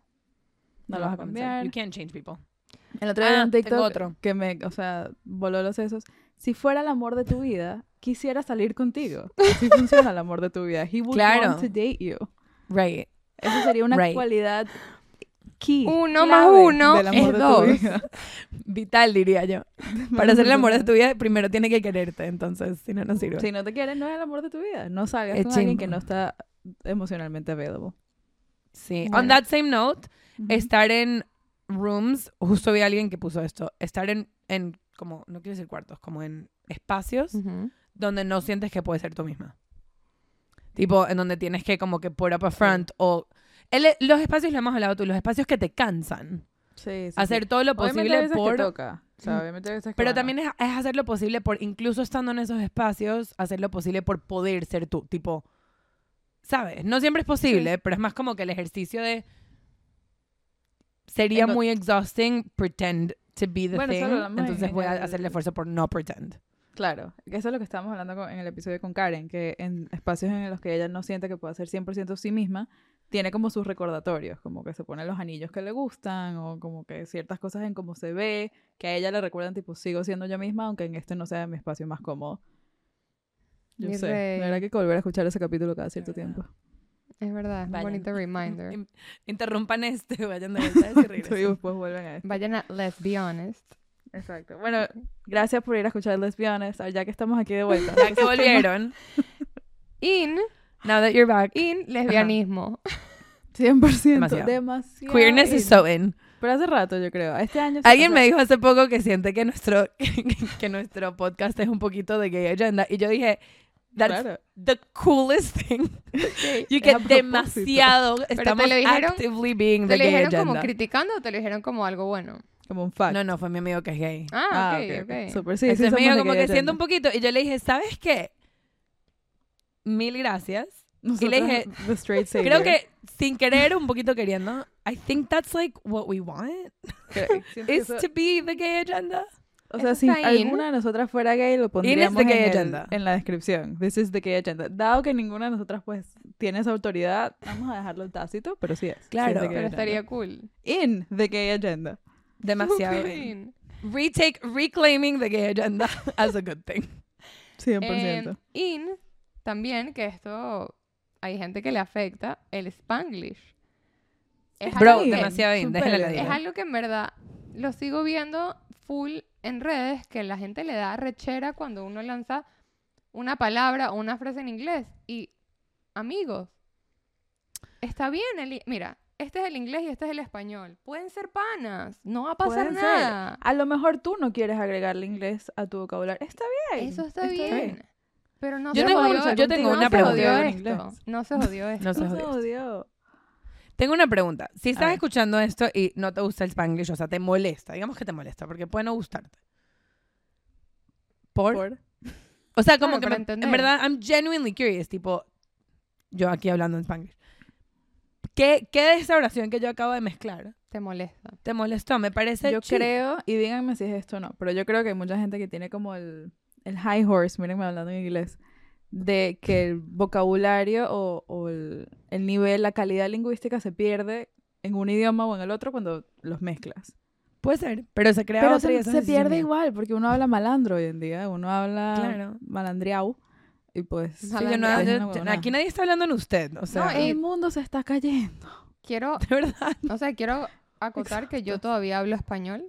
No lo vas a cambiar. You can't change people. El otro día Ah, un TikTok otro. que me, o sea, voló los sesos. Si fuera el amor de tu vida, quisiera salir contigo. Así funciona el amor de tu vida. He would Claro. want to date you. Right. Esa sería una Right. cualidad key. Uno más uno es dos. <laughs> Vital, diría yo. <laughs> Para ser el amor de tu vida, primero tiene que quererte. Entonces, si no, no sirve. Si no te quieres, no es el amor de tu vida. No salgas Es con alguien que no está emocionalmente available. Sí. On Bueno. that same note, Ujú. estar en rooms, justo vi a alguien que puso esto, estar en, en como, no quiero decir cuartos, como en espacios. Donde no sientes que puedes ser tú misma. Tipo, en donde tienes que como que put up a front o... el- los espacios, lo hemos hablado tú, los espacios que te cansan. Sí, sí, hacer sí. todo lo Obviamente posible que por... toca. O sea, obviamente que, Pero bueno, también es, es hacer lo posible por, incluso estando en esos espacios, hacer lo posible por poder ser tú. Tipo, ¿sabes? No siempre es posible, pero es más como que el ejercicio de... Sería Tengo- muy exhausting pretend to be the Bueno, thing. Entonces en voy a hacer el esfuerzo por no pretend. Claro, que eso es lo que estábamos hablando con- en el episodio con Karen, que en espacios en los que ella no siente que pueda ser 100% sí misma, tiene como sus recordatorios, como que se pone los anillos que le gustan o como que ciertas cosas en cómo se ve, que a ella le recuerdan tipo, sigo siendo yo misma, aunque en este no sea mi espacio más cómodo. Yo Mi sé, rey. la verdad que hay que volver a escuchar ese capítulo cada cierto tiempo. Es verdad, es un bonito reminder. In- Interrumpan este, vayan de vuelta y <laughs> después vuelven a esto. Vayan a Let's Be Honest. Exacto. Bueno, gracias por ir a escuchar Let's Be Honest, ya que estamos aquí de vuelta. <laughs> Ya que volvieron, <laughs> In, now that you're back, in lesbianismo. <laughs> 100%. Demasiado. Demasiado. queerness is in. so in. Pero hace rato, yo creo. Este año... Alguien o me dijo hace poco que siente que nuestro, que nuestro podcast es un poquito de gay agenda. Y yo dije, that's Claro. the coolest thing. You Es get propósito. demasiado. te Estamos lo dijeron- actively being ¿Te the lo gay dijeron como criticando o te lo dijeron como algo bueno? Como un fact. No, no, fue mi amigo que es gay. Ah, ok, ok. Súper, sí, Ese sí, me dijo como que siento un poquito. Y yo le dije, ¿sabes qué? Mil gracias. Nosotros, le dije, the straight savior. <laughs> Creo que sin querer, un poquito queriendo, I think that's like what we want. <laughs> Is to be the gay agenda. O sea, si alguna de nosotras fuera gay, lo the pondríamos gay en, el- agenda. en la descripción. This is the gay agenda. Dado que ninguna de nosotras, pues, tiene esa autoridad, vamos a dejarlo tácito, pero sí es. Sí es Claro. the gay Pero agenda. estaría cool. In the gay agenda. Demasiado. In. Retake, reclaiming the gay agenda <laughs> as a good thing. 100%. Eh, in, también, que esto hay gente que le afecta, el Spanglish. Es Bro, algo demasiado súper Déjala la. Es algo que en verdad lo sigo viendo full en redes, que la gente le da rechera cuando uno lanza una palabra o una frase en inglés. Y, amigos, está bien. El, mira, este es el inglés y este es el español. Pueden ser panas. No va a pasar Pueden ser. nada. A lo mejor tú no quieres agregarle inglés a tu vocabulario. Está bien. Eso está, bien. Pero no Yo se tengo- jodió, yo tengo no una se pregunta. jodió esto. No se jodió esto. No se No se jodió. odió. Tengo una pregunta. Si estás escuchando esto y no te gusta el Spanglish, o sea, te molesta, digamos que te molesta, porque puede no gustarte. ¿Por? Por- O sea, como Claro, que me- en verdad, I'm genuinely curious, tipo, yo aquí hablando en Spanglish. ¿Qué, ¿Qué de esa oración que yo acabo de mezclar Te molesta. te molestó? Me parece Yo chill. creo, y díganme si es esto o no, pero yo creo que hay mucha gente que tiene como el, el high horse, mírenme hablando en inglés, de que el vocabulario o, o el, el nivel, la calidad lingüística se pierde en un idioma o en el otro cuando los mezclas. Puede ser, pero se crea Pero otra y se, eso se pierde igual, porque uno habla malandro hoy en día, uno habla Claro. malandriao, y pues... Sí, yo no- yo- yo- aquí nadie está hablando en usted, o sea, No, El mundo se está cayendo. Quiero, <laughs> de verdad. o sea, quiero acotar que yo todavía hablo español.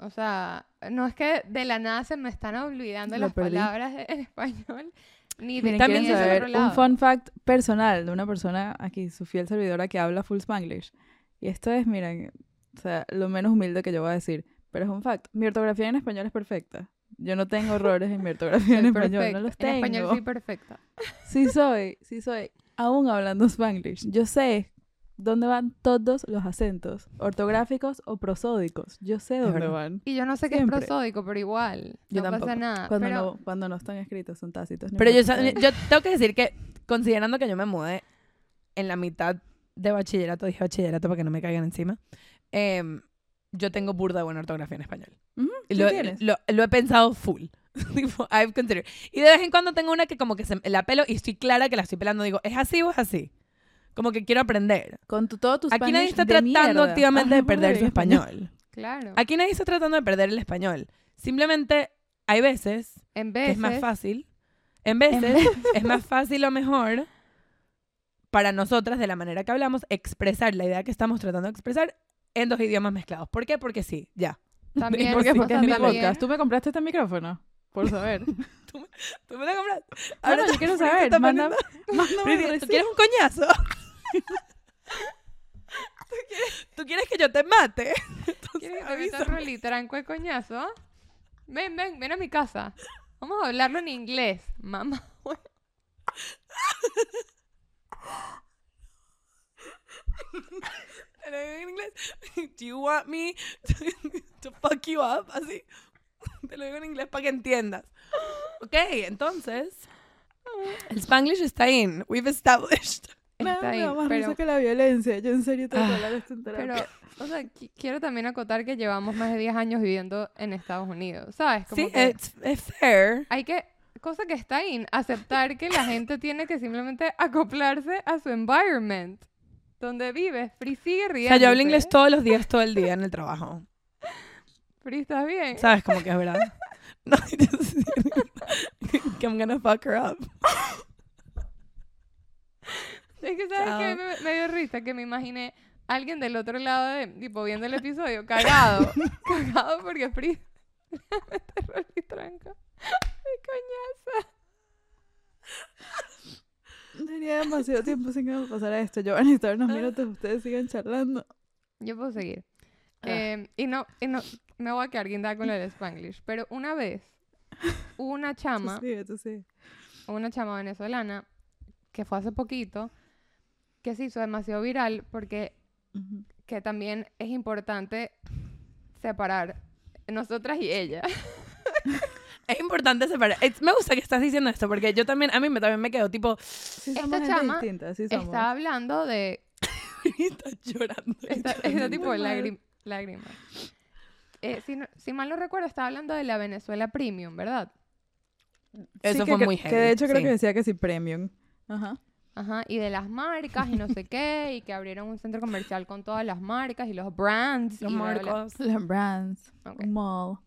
O sea, no es que de la nada se me están olvidando Lo las perdí. palabras en español. <laughs> Ni Miren, También saber otro un lado. fun fact personal de una persona aquí, su fiel servidora que habla full Spanglish. Y esto es, miren, o sea, lo menos humilde que yo voy a decir, pero es un fact. Mi ortografía en español es perfecta. Yo no tengo <laughs> errores en mi ortografía en español, no los En tengo. español soy perfecta. <laughs> Sí soy, sí soy. Aún hablando Spanglish, yo sé dónde van todos los acentos, ortográficos o prosódicos. Yo sé dónde van. Y yo no sé qué Siempre. es prosódico, pero igual. Yo no tampoco. pasa nada. Cuando, pero no, cuando no están escritos, son tácitos. no Pero yo, importa. sa- yo tengo que decir que, considerando que yo me mudé en la mitad de bachillerato, dije bachillerato para que no me caigan encima, em, yo tengo burda de buena ortografía en español. Y sí lo, tienes. lo- lo he pensado full. <laughs> tipo, I've considered. Y de vez en cuando tengo una que como que se, la pelo y estoy clara que la estoy pelando. Digo, ¿es así o es así? Como que quiero aprender. Con tu, todo tu Aquí nadie está tratando mierda. activamente de Ajá, perder en su español. <laughs> Claro. Aquí nadie está tratando de perder el español. Simplemente hay veces En que veces. es más fácil. En veces es más fácil o mejor para nosotras, de la manera que hablamos, expresar la idea que estamos tratando de expresar en dos idiomas mezclados. ¿Por qué? Porque sí, ya. También, <laughs> Porque, porque es mi podcast. ¿Tú me compraste este micrófono? Por saber. <laughs> ¿Tú me la compraste? Ahora tú- yo quiero <laughs> saber. Manda, mándame ¿Tú quieres un coñazo? ¿Tú, quieres, tú quieres que yo te mate? Entonces, ¿Quieres que te meta rolitranco de coñazo? Ven, ven, ven a mi casa. Vamos a hablarlo en inglés, mamá. Te lo digo en inglés. <laughs> Do you want me to, <laughs> to fuck you up? Así. Te lo digo en inglés para que entiendas. Ok, entonces. El Spanglish está in. We've established. Está ahí, más pero, que la violencia. Yo en serio tengo que Ah, esto en pero, o sea, qui- quiero también acotar que llevamos más de 10 años viviendo en Estados Unidos, ¿sabes? Como Sí, que it's, it's fair. hay que, cosa que está in, aceptar que la gente tiene que simplemente acoplarse a su environment, donde vive. Free sigue O riendo. sea, yo hablo inglés todos los días, todo el día en el trabajo. Free, ¿estás bien? ¿Sabes? Como que es verdad. No, <laughs> just que I'm gonna fuck her up. Es que, ¿sabes Chao. qué? Me, me dio risa que me imaginé a alguien del otro lado de, tipo, viendo el episodio, cagado. <laughs> cagado porque Free <laughs> me y tranca. ¡Qué coñazo! Tenía demasiado tiempo sin que me pasara esto. Yo van a estar unos minutos, <laughs> ustedes sigan charlando. Yo puedo seguir. Ah. Eh, y no, y no, me voy a quedar guindada con lo del Spanglish. Pero una vez, <laughs> una chama, sí, sí. una chama venezolana, que fue hace poquito, que se hizo demasiado viral porque Ujú. que también es importante separar nosotras y ella. <laughs> <laughs> Es importante separar. Es- me gusta que estás diciendo esto porque yo también, a mí me, también me quedo tipo, Sí Esta somos gente chama distinta, sí somos. Está hablando de... <laughs> está llorando. Está, está tipo lágrim- lágrimas. Eh, si, no- si mal no recuerdo, estaba hablando de la Venezuela Premium, ¿verdad? Eso Sí, fue que, muy que heavy. de hecho creo sí. que decía que sí, premium. Ajá. Ajá, y de las marcas y no sé qué, y que abrieron un centro comercial con todas las marcas y los brands. Los y bla, bla, bla. marcos. Los brands. Ok. Mall.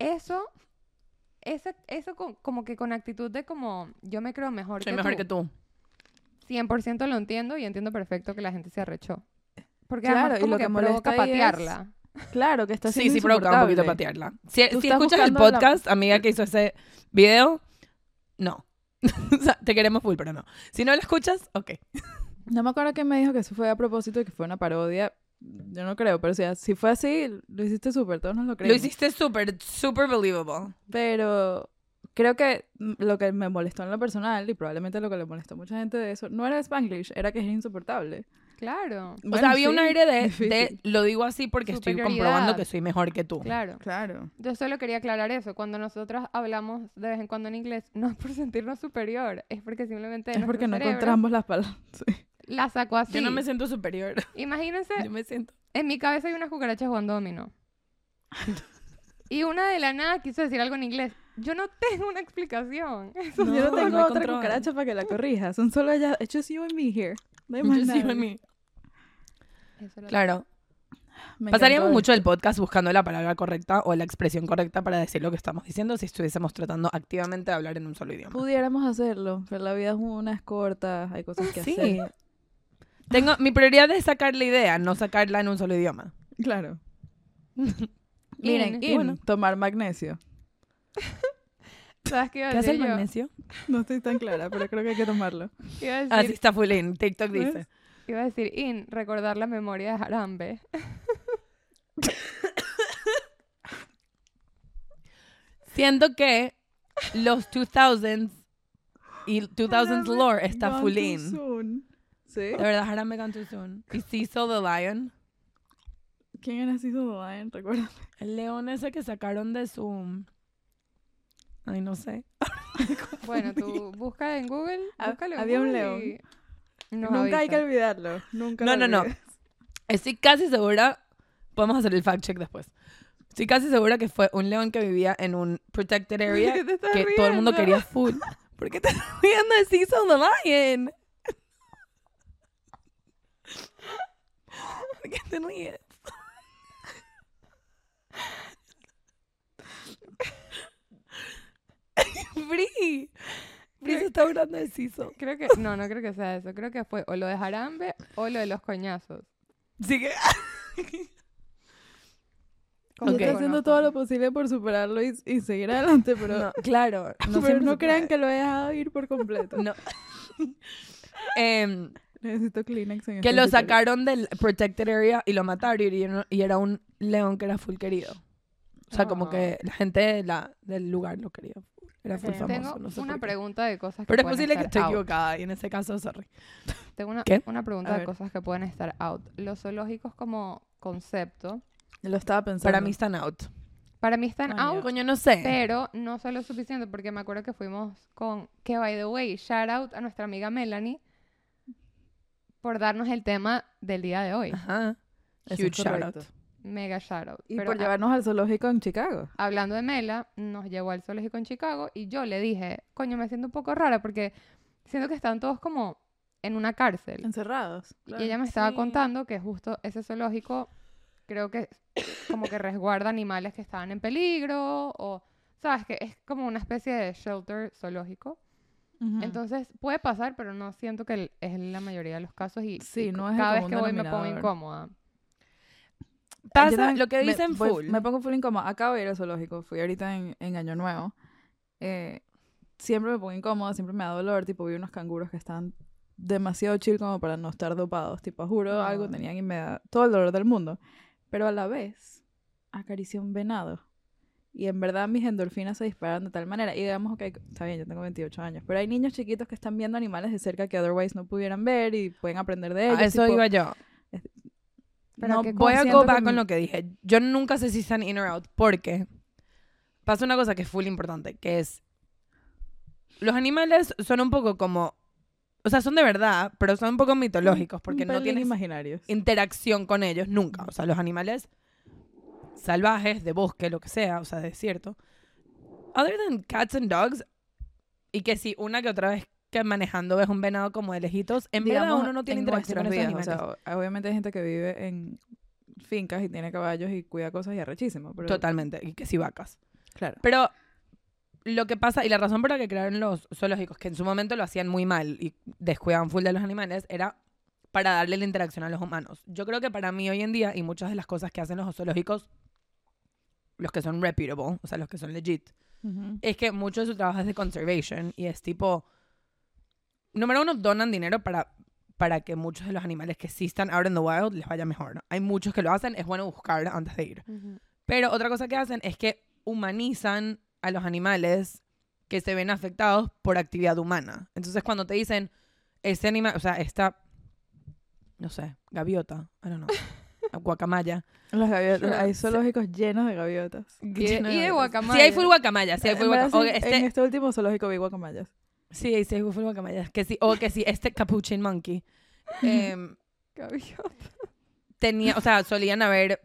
Eso, ese, eso con- como que con actitud de como yo me creo mejor Soy que mejor tú. que tú. 100% lo entiendo y entiendo perfecto que la gente se arrechó. Porque Claro, además y como lo que que provoca es- patearla. Claro, que está Sí, siendo sí provoca un poquito patearla. Si, si escuchas el la- podcast, amiga que hizo ese video, no. <laughs> o sea, te queremos full, pero no. Si no lo escuchas, ok. No me acuerdo quién me dijo que eso fue a propósito y que fue una parodia. Yo no creo, pero o sea, si fue así, lo hiciste súper, todos nos lo Lo creemos. hiciste súper, súper believable. Pero creo que mm, lo que me molestó en lo personal, y probablemente lo que le molestó a mucha gente de eso, no era el Spanglish, era que es insoportable. Claro, o sea, había un aire de, de, lo digo así porque estoy comprobando que soy mejor que tú. claro. Claro. Yo solo quería aclarar eso. Cuando nosotros hablamos de vez en cuando en inglés, no es por sentirnos superior, es porque simplemente Es porque no cerebro encontramos las palabras. <laughs> Sí. La sacó así. Yo no me siento superior. <laughs> Imagínense, Yo me siento... en mi cabeza hay unas cucarachas jugando dominó. <laughs> y una de la nada quiso decir algo en inglés. Yo no tengo una explicación. <laughs> Yo no No, tengo no hay otra control. cucaracha para que la corrija. Son solo ellas. It's just you and me here. No hay más Yo en mí. Eso era- Claro. Me Pasaríamos mucho el podcast buscando la palabra correcta o la expresión correcta para decir lo que estamos diciendo si estuviésemos tratando activamente de hablar en un solo idioma. Pudiéramos hacerlo, pero la vida es una, es corta, hay cosas que Sí. hacer. Tengo, mi prioridad es sacar la idea, no sacarla en un solo idioma. Claro. <laughs> Miren, bueno. tomar magnesio. ¿Sabes qué iba a ¿Qué hace el yo? magnesio? No estoy tan clara, pero creo que hay que tomarlo. Iba a Así decir, está full in. TikTok ¿Ves? dice. iba a decir in, recordar la memoria de Jarambe. <laughs> Siento que los 2000s y 2000s lore está full in. ¿Sí? De verdad, Harambe Gone Too Soon. Y Cecil the Lion. ¿Quién era Cecil Lion? ¿Recuerdas? El león ese que sacaron de su... Ay, no sé. <laughs> Bueno, tú busca en Google. Ha- búscalo en había un Google león. y nos Nunca hay que olvidarlo. Nunca No, lo no, no. olvides. Estoy casi segura. Podemos hacer el fact check después. Estoy casi segura que fue un león que vivía en un protected <laughs> area ¿Qué te estás que todo el mundo riendo? quería full. ¿Por qué te estás riendo de Cecil the Lion? ¿Por qué te ríes? Bri. Bri se está hablando de Cecil. Creo que, no, no creo que sea eso. Creo que fue o lo de Jarambe o lo de los coñazos. Sí que... Como Ok. que Estoy haciendo todo lo posible por superarlo y, y seguir adelante, pero No, claro. No, <laughs> pero no crean que lo he dejado ir por completo. No. Em, <laughs> Necesito Kleenex en que este lo escritorio. sacaron del protected area y lo mataron y era, y era un león que era full querido. O sea, como Ah. que la gente de la, del lugar lo quería. Era full Ok. famoso. Tengo no sé una por qué. pregunta de cosas que Pero es pueden posible que estar esté out. equivocada y en ese caso, sorry. Tengo una, ¿Qué? una pregunta A de ver. cosas que pueden estar out. Los zoológicos como concepto, Lo estaba pensando. Para mí están out. para mí están Coño. out, Coño, no sé. pero no solo suficiente porque me acuerdo que fuimos con, que by the way, shout out a nuestra amiga Melanie por darnos el tema del día de hoy. Ajá. Eso Huge shout out. Mega shout out. Y Pero por llevarnos al zoológico en Chicago. hablando de Mela, nos llevó al zoológico en Chicago y yo le dije, coño, me siento un poco rara porque siento que están todos como en una cárcel. Encerrados. Y ella me estaba Sí. contando que justo ese zoológico creo que como que resguarda animales que estaban en peligro o, sabes, que es como una especie de shelter zoológico. Entonces puede pasar, pero no siento que es la mayoría de los casos y, Sí, y no es cada vez que voy me pongo incómoda. Pasa también lo que me- dicen voy- full. Me pongo full incómoda. Acabo de ir al zoológico. Fui ahorita en, en Año Nuevo. Eh, siempre me pongo incómoda, siempre me da dolor. Tipo, vi unos canguros que están demasiado chill como para no estar dopados. Tipo, juro, algo tenían y me da todo el dolor del mundo. Pero a la vez, acaricié un venado. Y en verdad mis endorfinas se disparan de tal manera. Y digamos, ok, está bien, yo tengo 28 años. Pero hay niños chiquitos que están viendo animales de cerca que otherwise no pudieran ver y pueden aprender de ellos. A eso tipo, iba yo. No Voy a go back con lo que dije. Yo nunca sé si están in or out porque pasa una cosa que es full importante, que es los animales son un poco como, o sea, son de verdad, pero son un poco mitológicos porque un no tienes imaginarios. interacción con ellos nunca. O sea, los animales salvajes, de bosque, lo que sea, o sea, de desierto. Other than cats and dogs, y que si una que otra vez que manejando ves un venado como de lejitos, en verdad digamos, uno no tiene en interacción con esos días, animales. O sea, obviamente hay gente que vive en fincas y tiene caballos y cuida cosas y arrechísimo. Pero, Totalmente, y que si vacas. Claro. Pero lo que pasa, y la razón por la que crearon los zoológicos, que en su momento lo hacían muy mal y descuidaban full de los animales, era para darle la interacción a los humanos. Yo creo que para mí hoy en día, y muchas de las cosas que hacen los zoológicos, los que son reputable, o sea, los que son legit, Ujú. es que mucho de su trabajo es de conservation y es tipo, número uno, donan dinero para, para que muchos de los animales que están out in the wild les vaya mejor. Hay muchos que lo hacen, es bueno buscar antes de ir. Pero otra cosa que hacen es que humanizan a los animales que se ven afectados por actividad humana. Entonces cuando te dicen, este animal, o sea, esta, no sé, gaviota, I don't know, <laughs> <laughs> guacamaya. Las gaviotas, hay zoológicos llenos de gaviotas. Y de, de Sí, hay guacamaya. full guacamaya, sí hay full En verdad, guacamaya. sí, En este último zoológico vi guacamayas. Sí, sí, hay full guacamaya. Que sí, o que sí, este capuchin monkey. <laughs> em, Gaviota. tenía, o sea, solían haber,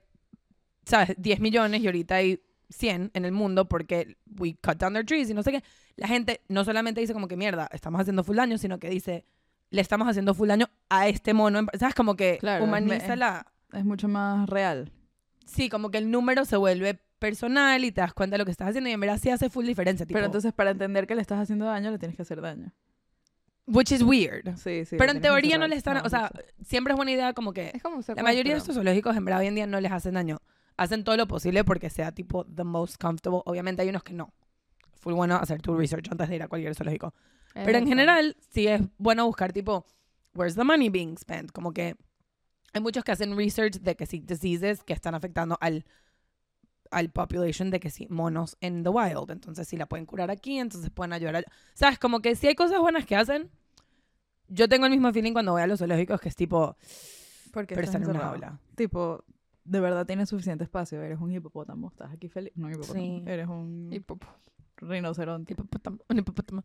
¿sabes? 10 millones y ahorita hay 100 en el mundo porque we cut down their trees y no sé qué. La gente no solamente dice como que mierda, estamos haciendo full daño, sino que dice, le estamos haciendo full daño a este mono. en- ¿Sabes? Como que Claro, humaniza me- la... Es mucho más real. Sí, como que el número se vuelve personal y te das cuenta de lo que estás haciendo y en verdad sí hace full diferencia. Tipo, Pero entonces, para entender que le estás haciendo daño, le tienes que hacer daño. which is weird. Sí, sí. Pero en teoría no le están, No, o sea, justo. siempre es buena idea como que Es como La mayoría de estos zoológicos en verdad hoy en día no les hacen daño. Hacen todo lo posible porque sea tipo the most comfortable. Obviamente hay unos que no. Full bueno hacer tu research antes de ir a cualquier zoológico. Pero en general sí es bueno buscar tipo where's the money being spent. Como que hay muchos que hacen research de que sí diseases que están afectando al al population de que sí monos en the wild. Entonces si la pueden curar aquí, entonces pueden ayudar a... ¿Sabes? Como que si hay cosas buenas que hacen. Yo tengo el mismo feeling cuando voy a los zoológicos que es tipo, Porque pero estás están en una jaula. Tipo, de verdad tienes suficiente espacio. Eres un hipopótamo. Estás aquí feliz. No hipopótamo. Sí. Eres un Hipopo- rinoceronte. Hipopótamo, un hipopótamo.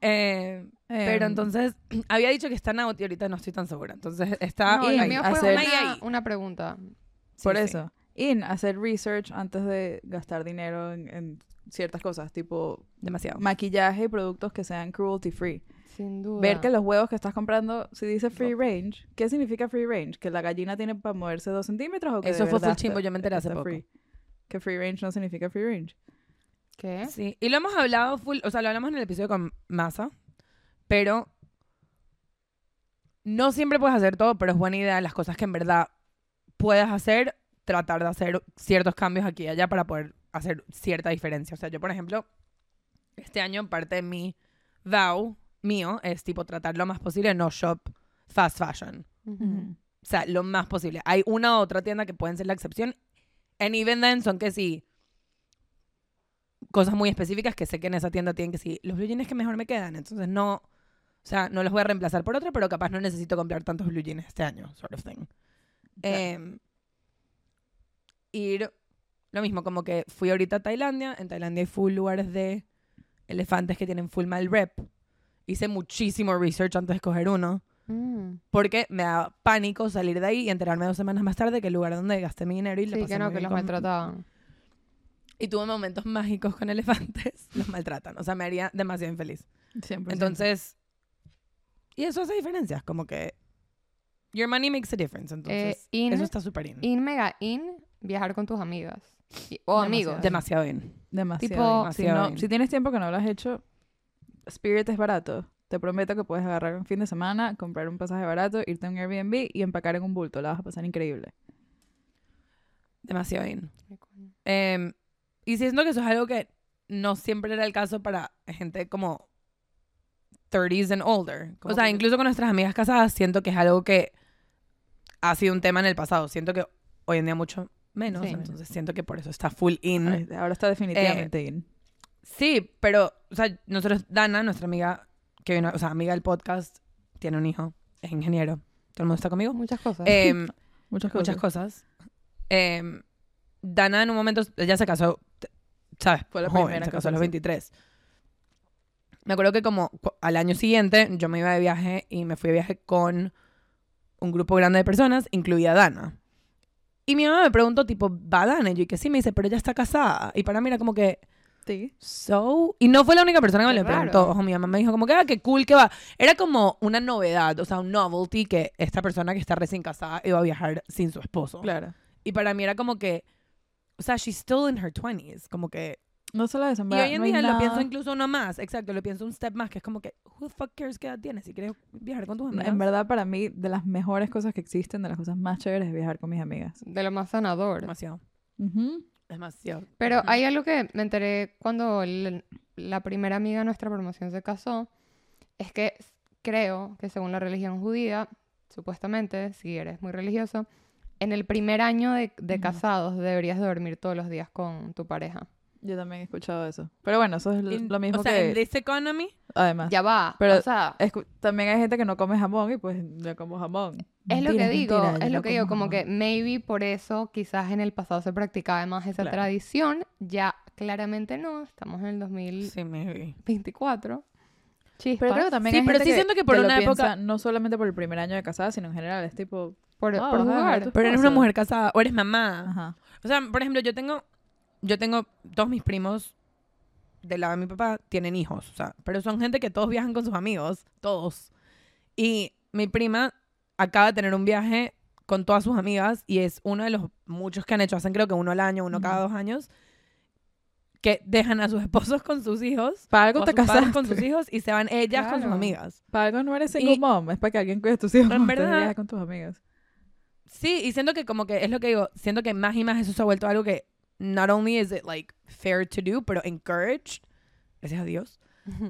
Eh, pero Em, entonces, <clears throat> había dicho que está out y ahorita no estoy tan segura. Entonces, está No, el mío fue hacer- una, pregunta. Por Sí, sí. eso. in hacer research antes de gastar dinero en, en ciertas cosas, tipo Demasiado. maquillaje y productos que sean cruelty free. Sin duda. Ver que los huevos que estás comprando, si dice free range, ¿qué significa free range? ¿Que la gallina tiene para moverse dos centímetros o que Eso fue full chimbo, yo me enteré hace poco. free? Que free range no significa free range. ¿Qué? Sí, y lo hemos hablado full, o sea, lo hablamos en el episodio con Masa, pero no siempre puedes hacer todo, pero es buena idea las cosas que en verdad puedes hacer, tratar de hacer ciertos cambios aquí y allá para poder hacer cierta diferencia. O sea, yo, por ejemplo, este año parte de mi vow mío es tipo tratar lo más posible no shop fast fashion. O sea, lo más posible. Hay una u otra tienda que pueden ser la excepción. And even then son que sí. Cosas muy específicas que sé que en esa tienda tienen que sí. Los blue jeans que mejor me quedan. Entonces no. O sea, no los voy a reemplazar por otro, pero capaz no necesito comprar tantos blue jeans este año, sort of thing. Em, ir. Lo mismo, como que fui ahorita a Tailandia. En Tailandia hay full lugares de elefantes que tienen full mal rep. Hice muchísimo research antes de escoger uno. Mm. Porque me da pánico salir de ahí y enterarme dos semanas más tarde que el lugar donde gasté mi dinero y le Sí, pasé que no, muy que los maltrataban. Y tuve momentos mágicos con elefantes. <laughs> Los maltratan. O sea, me haría demasiado infeliz. 100%. Entonces, y eso hace diferencias. Como que your money makes a difference. Entonces, Eh, in- eso está súper in. In mega in, viajar con tus amigas. O Demasiado. amigos. Demasiado in. Demasiado. Tipo- bien. si, Demasiado no- bien. si tienes tiempo que no lo has hecho, Spirit es barato. Te prometo que puedes agarrar un fin de semana, comprar un pasaje barato, irte a un Airbnb y empacar en un bulto. La vas a pasar increíble. Demasiado in. Em, y siento que eso es algo que no siempre era el caso para gente como 30s and older. O sea, que- incluso con nuestras amigas casadas, siento que es algo que ha sido un tema en el pasado. Siento que hoy en día mucho menos. Sí. Entonces siento que por eso está full in. Ahora está definitivamente Eh, in. Sí, pero, o sea, nosotros, Dana, nuestra amiga, que vino, o sea, amiga del podcast, tiene un hijo, es ingeniero. ¿Todo el mundo está conmigo? Muchas cosas. Em, <laughs> Muchas cosas. muchas cosas. Em, Dana en un momento, ella se casó, ¿sabes? Fue la Joven, primera se casó a los casarse. 23. Me acuerdo que como al año siguiente yo me iba de viaje y me fui de viaje con un grupo grande de personas, incluida Dana. Y mi mamá me preguntó, tipo, ¿va Dana? Y yo, y que sí, me dice, pero ella está casada. Y para mí era como que, Sí. So, y no fue la única persona que me lo preguntó. Ojo, mi mamá me dijo como que, ah, qué cool que va. Era como una novedad, o sea, un novelty que esta persona que está recién casada iba a viajar sin su esposo. Claro. Y para mí era como que, o sea, she's still in her 20s, como que... No solo eso, en Y hoy en no día lo nada- pienso incluso uno más, exacto, lo pienso un step más, que es como que, who the fuck cares qué edad tienes? Si quieres viajar con tus amigas. En verdad, para mí, de las mejores cosas que existen, de las cosas más chéveres, es viajar con mis amigas. De lo más sanador. Demasiado, Ujú. demasiado. Pero hay algo que me enteré cuando el- la primera amiga de nuestra promoción se casó, es que creo que según la religión judía, supuestamente, si eres muy religioso, en el primer año de, de casados deberías dormir todos los días con tu pareja. Yo también he escuchado eso. Pero bueno, eso es l- In- lo mismo o sea, que... en this economy, Además. Ya va, Pero- o sea, también hay gente que no come jamón y pues yo como jamón. es lo Mentira, que digo, mentira, es lo que digo, como como jamón. que maybe por eso quizás en el pasado se practicaba más esa Claro. tradición, ya claramente no, estamos en el sí, maybe. 2024. Chispas. Pero creo que también Sí, hay pero gente sí siento que por lo una época- piensa no solamente por el primer año de casada, sino en general. Es tipo... por, Ah, por jugar. Pero eres una mujer casada o eres mamá. Ajá. O sea, por ejemplo, yo tengo, yo tengo, todos mis primos del lado de mi papá tienen hijos, o sea, pero son gente que todos viajan con sus amigos, todos. Y mi prima acaba de tener un viaje con todas sus amigas y es uno de los muchos que han hecho, hacen creo que uno al año, uno cada dos años, que dejan a sus esposos con sus hijos, Para algo te casaste. con sus hijos y se van ellas con sus Claro. amigas. Para algo no eres single Y- mom. Es para que alguien cuide a tus hijos. En <laughs> verdad- con tus amigas. Sí, y siento que como que es lo que digo, siento que más y más eso se ha vuelto algo que not only is it like fair to do, pero encouraged, gracias a Dios,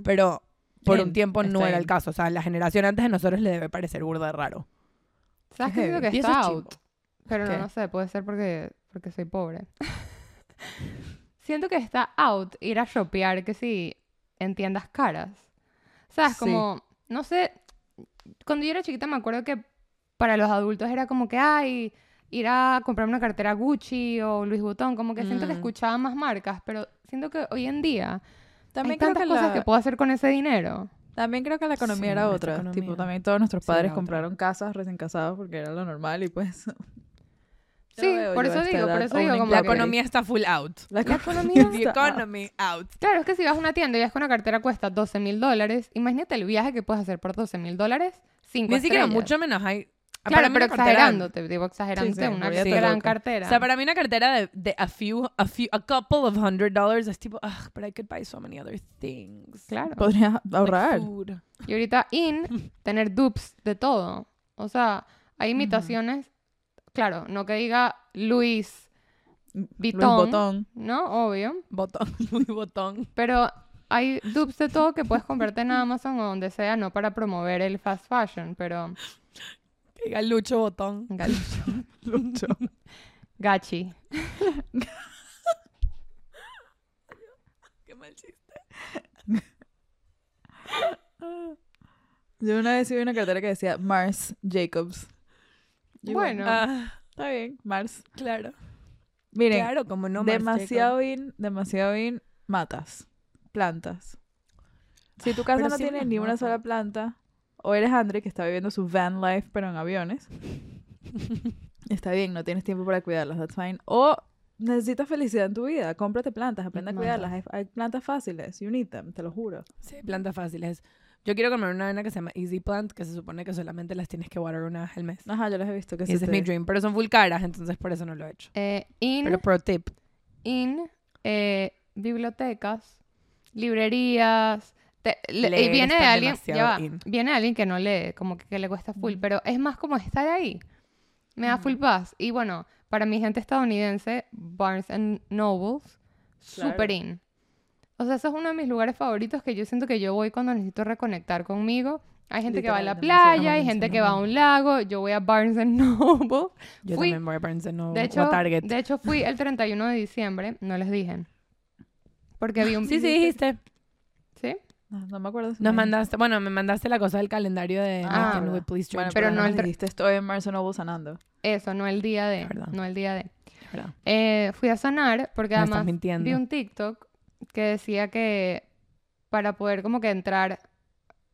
pero por un In, tiempo no era el caso. O sea, la generación antes de nosotros le debe parecer burda de raro. ¿Sabes Qué digo que está es out? Pero no, ¿Qué? no sé, puede ser porque, porque soy pobre. <laughs> Siento que está out ir a shopear, que sí, en tiendas caras. ¿Sabes? Sí. Como, no sé, cuando yo era chiquita me acuerdo que para los adultos era como que, ay, ir a comprar una cartera Gucci o Louis Vuitton, como que siento que Mm. escuchaba más marcas, pero siento que hoy en día También hay creo tantas que cosas la- que puedo hacer con ese dinero. También creo que la economía Sí, era otra. economía. Tipo, también todos nuestros Sí, padres otra. compraron casas recién casados porque era lo normal y pues... <laughs> Sí, por eso digo, por eso digo como La economía está full out. La economía The está- <laughs> economy out. Claro, es que si vas a una tienda y ves que una cartera cuesta 12 mil dólares, imagínate el viaje que puedes hacer por 12 mil dólares. Ni siquiera mucho menos hay. Claro, para mí pero una cartera- exagerándote, digo exagerándote, sí, una olvídate gran cartera. O sea, para mí una cartera de, de a few, a few, a couple of hundred dollars es tipo, ugh, but I could buy so many other things. Claro. Podrías Like ahorrar. food. Y ahorita in, <laughs> tener dupes de todo. O sea, hay imitaciones, claro, no que diga Luis Luis Vuitton, Botón. ¿no? Obvio. Botón, <laughs> muy botón. Pero hay dupes de todo que puedes comprarte en Amazon o donde sea, no para promover el fast fashion, pero Que diga Lucho Botón. gacho. Lucho. <laughs> gachi. Qué mal chiste. Yo una vez vi una cartera que decía Mars Jacobs. Y Bueno. Ah, Está bien, Mars. claro. Miren, claro, como no Mars demasiado in, demasiado in, matas, plantas. Si tu casa Pero no sí tiene ni una sola planta, o eres Andre que está viviendo su van life pero en aviones, <laughs> está bien, no tienes tiempo para cuidarlas, that's fine. O necesitas felicidad en tu vida, cómprate plantas, aprende a cuidarlas. Hay, hay plantas fáciles, you need them, te lo juro. Sí, plantas fáciles. Yo quiero comer una avena que se llama Easy Plant, que se supone que solamente las tienes que water una vez al mes. Ajá, yo las he visto que Y ese es mi dream, pero son full caras, entonces por eso no lo he hecho. Eh, in, Pero pro tip. in eh, bibliotecas, librerías. Te- le- y viene de alguien, ya va, viene alguien que no lee, como que, que le cuesta full, pero es más como estar ahí. Me da full paz. Y bueno, para mi gente estadounidense, Barnes and Nobles, Claro. super in. O sea, eso es uno de mis lugares favoritos que yo siento que yo voy cuando necesito reconectar conmigo. Hay gente que va a la playa, hay gente que va a un lago, yo voy a Barnes and <laughs> Noble. Yo Fui- también voy a Barnes and Noble De o hecho, a Target. de hecho, fui el 31 de diciembre, no les dije. Porque vi <laughs> un... Sí, sí, dijiste. No, no me acuerdo. si Nos me- mandaste, bueno, me mandaste la cosa del calendario de Ah, Please Bueno, pero no no el dijiste, estoy en Mars Noble sanando. Eso, no el día de. Verdad. No el día de. ¿verdad? Eh, fui a sanar porque Me además vi un TikTok que decía que para poder como que entrar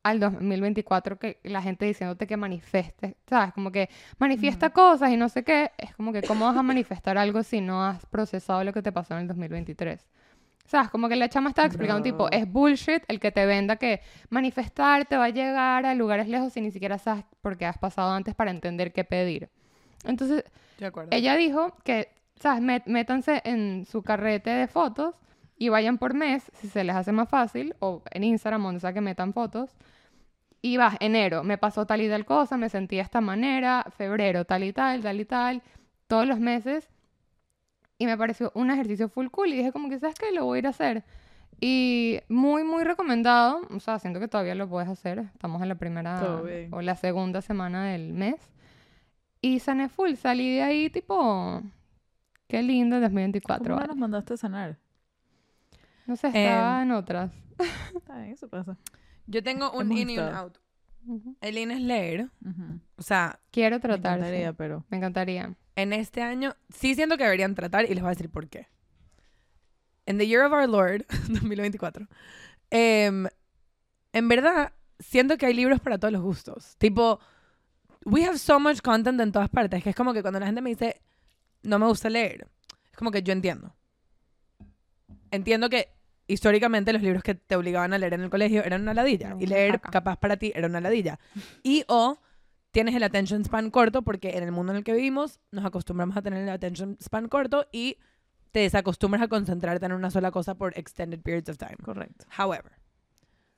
al 2024 que la gente diciéndote que manifestes, ¿sabes? Como que manifiesta cosas y no sé qué, es como que cómo vas a manifestar algo si no has procesado lo que te pasó en el 2023. ¿Sabes? Como que la chama estaba explicando, tipo, Bro. es bullshit el que te venda que manifestar te va a llegar a lugares lejos y ni siquiera sabes por qué has pasado antes para entender qué pedir. Entonces, ella dijo que, ¿sabes? Met- métanse en su carrete de fotos y vayan por mes, si se les hace más fácil, o en Instagram, donde sea que metan fotos. Y vas, enero, me pasó tal y tal cosa, me sentí de esta manera, febrero, tal y tal, tal y tal, todos los meses. Y me pareció un ejercicio full cool y dije como que, ¿sabes qué? Lo voy a ir a hacer. Y muy, muy recomendado. O sea, siento que todavía lo puedes hacer. Estamos en la primera o la segunda semana del mes. Y sané full. Salí de ahí tipo... Qué lindo el 2024. ¿Cómo nos mandaste a sanar? No sé, estaba Em, en otras. <laughs> Está bien, eso pasa. Yo tengo un in y un El in es leer. Ujú. O sea, Quiero Me tratar. sí. encantaría, pero... Me encantaría. en este año sí siento que deberían tratar y les voy a decir por qué. En the year of our Lord, <laughs> 2024, em, en verdad siento que hay libros para todos los gustos. Tipo, we have so much content en todas partes que es como que cuando la gente me dice, no me gusta leer, es como que yo entiendo. Entiendo que históricamente los libros que te obligaban a leer en el colegio eran una ladilla Era y leer caca. capaz para ti era una ladilla. Y o tienes el attention span corto porque en el mundo en el que vivimos nos acostumbramos a tener el attention span corto y te desacostumbras a concentrarte en una sola cosa por extended periods of time. Correcto. However,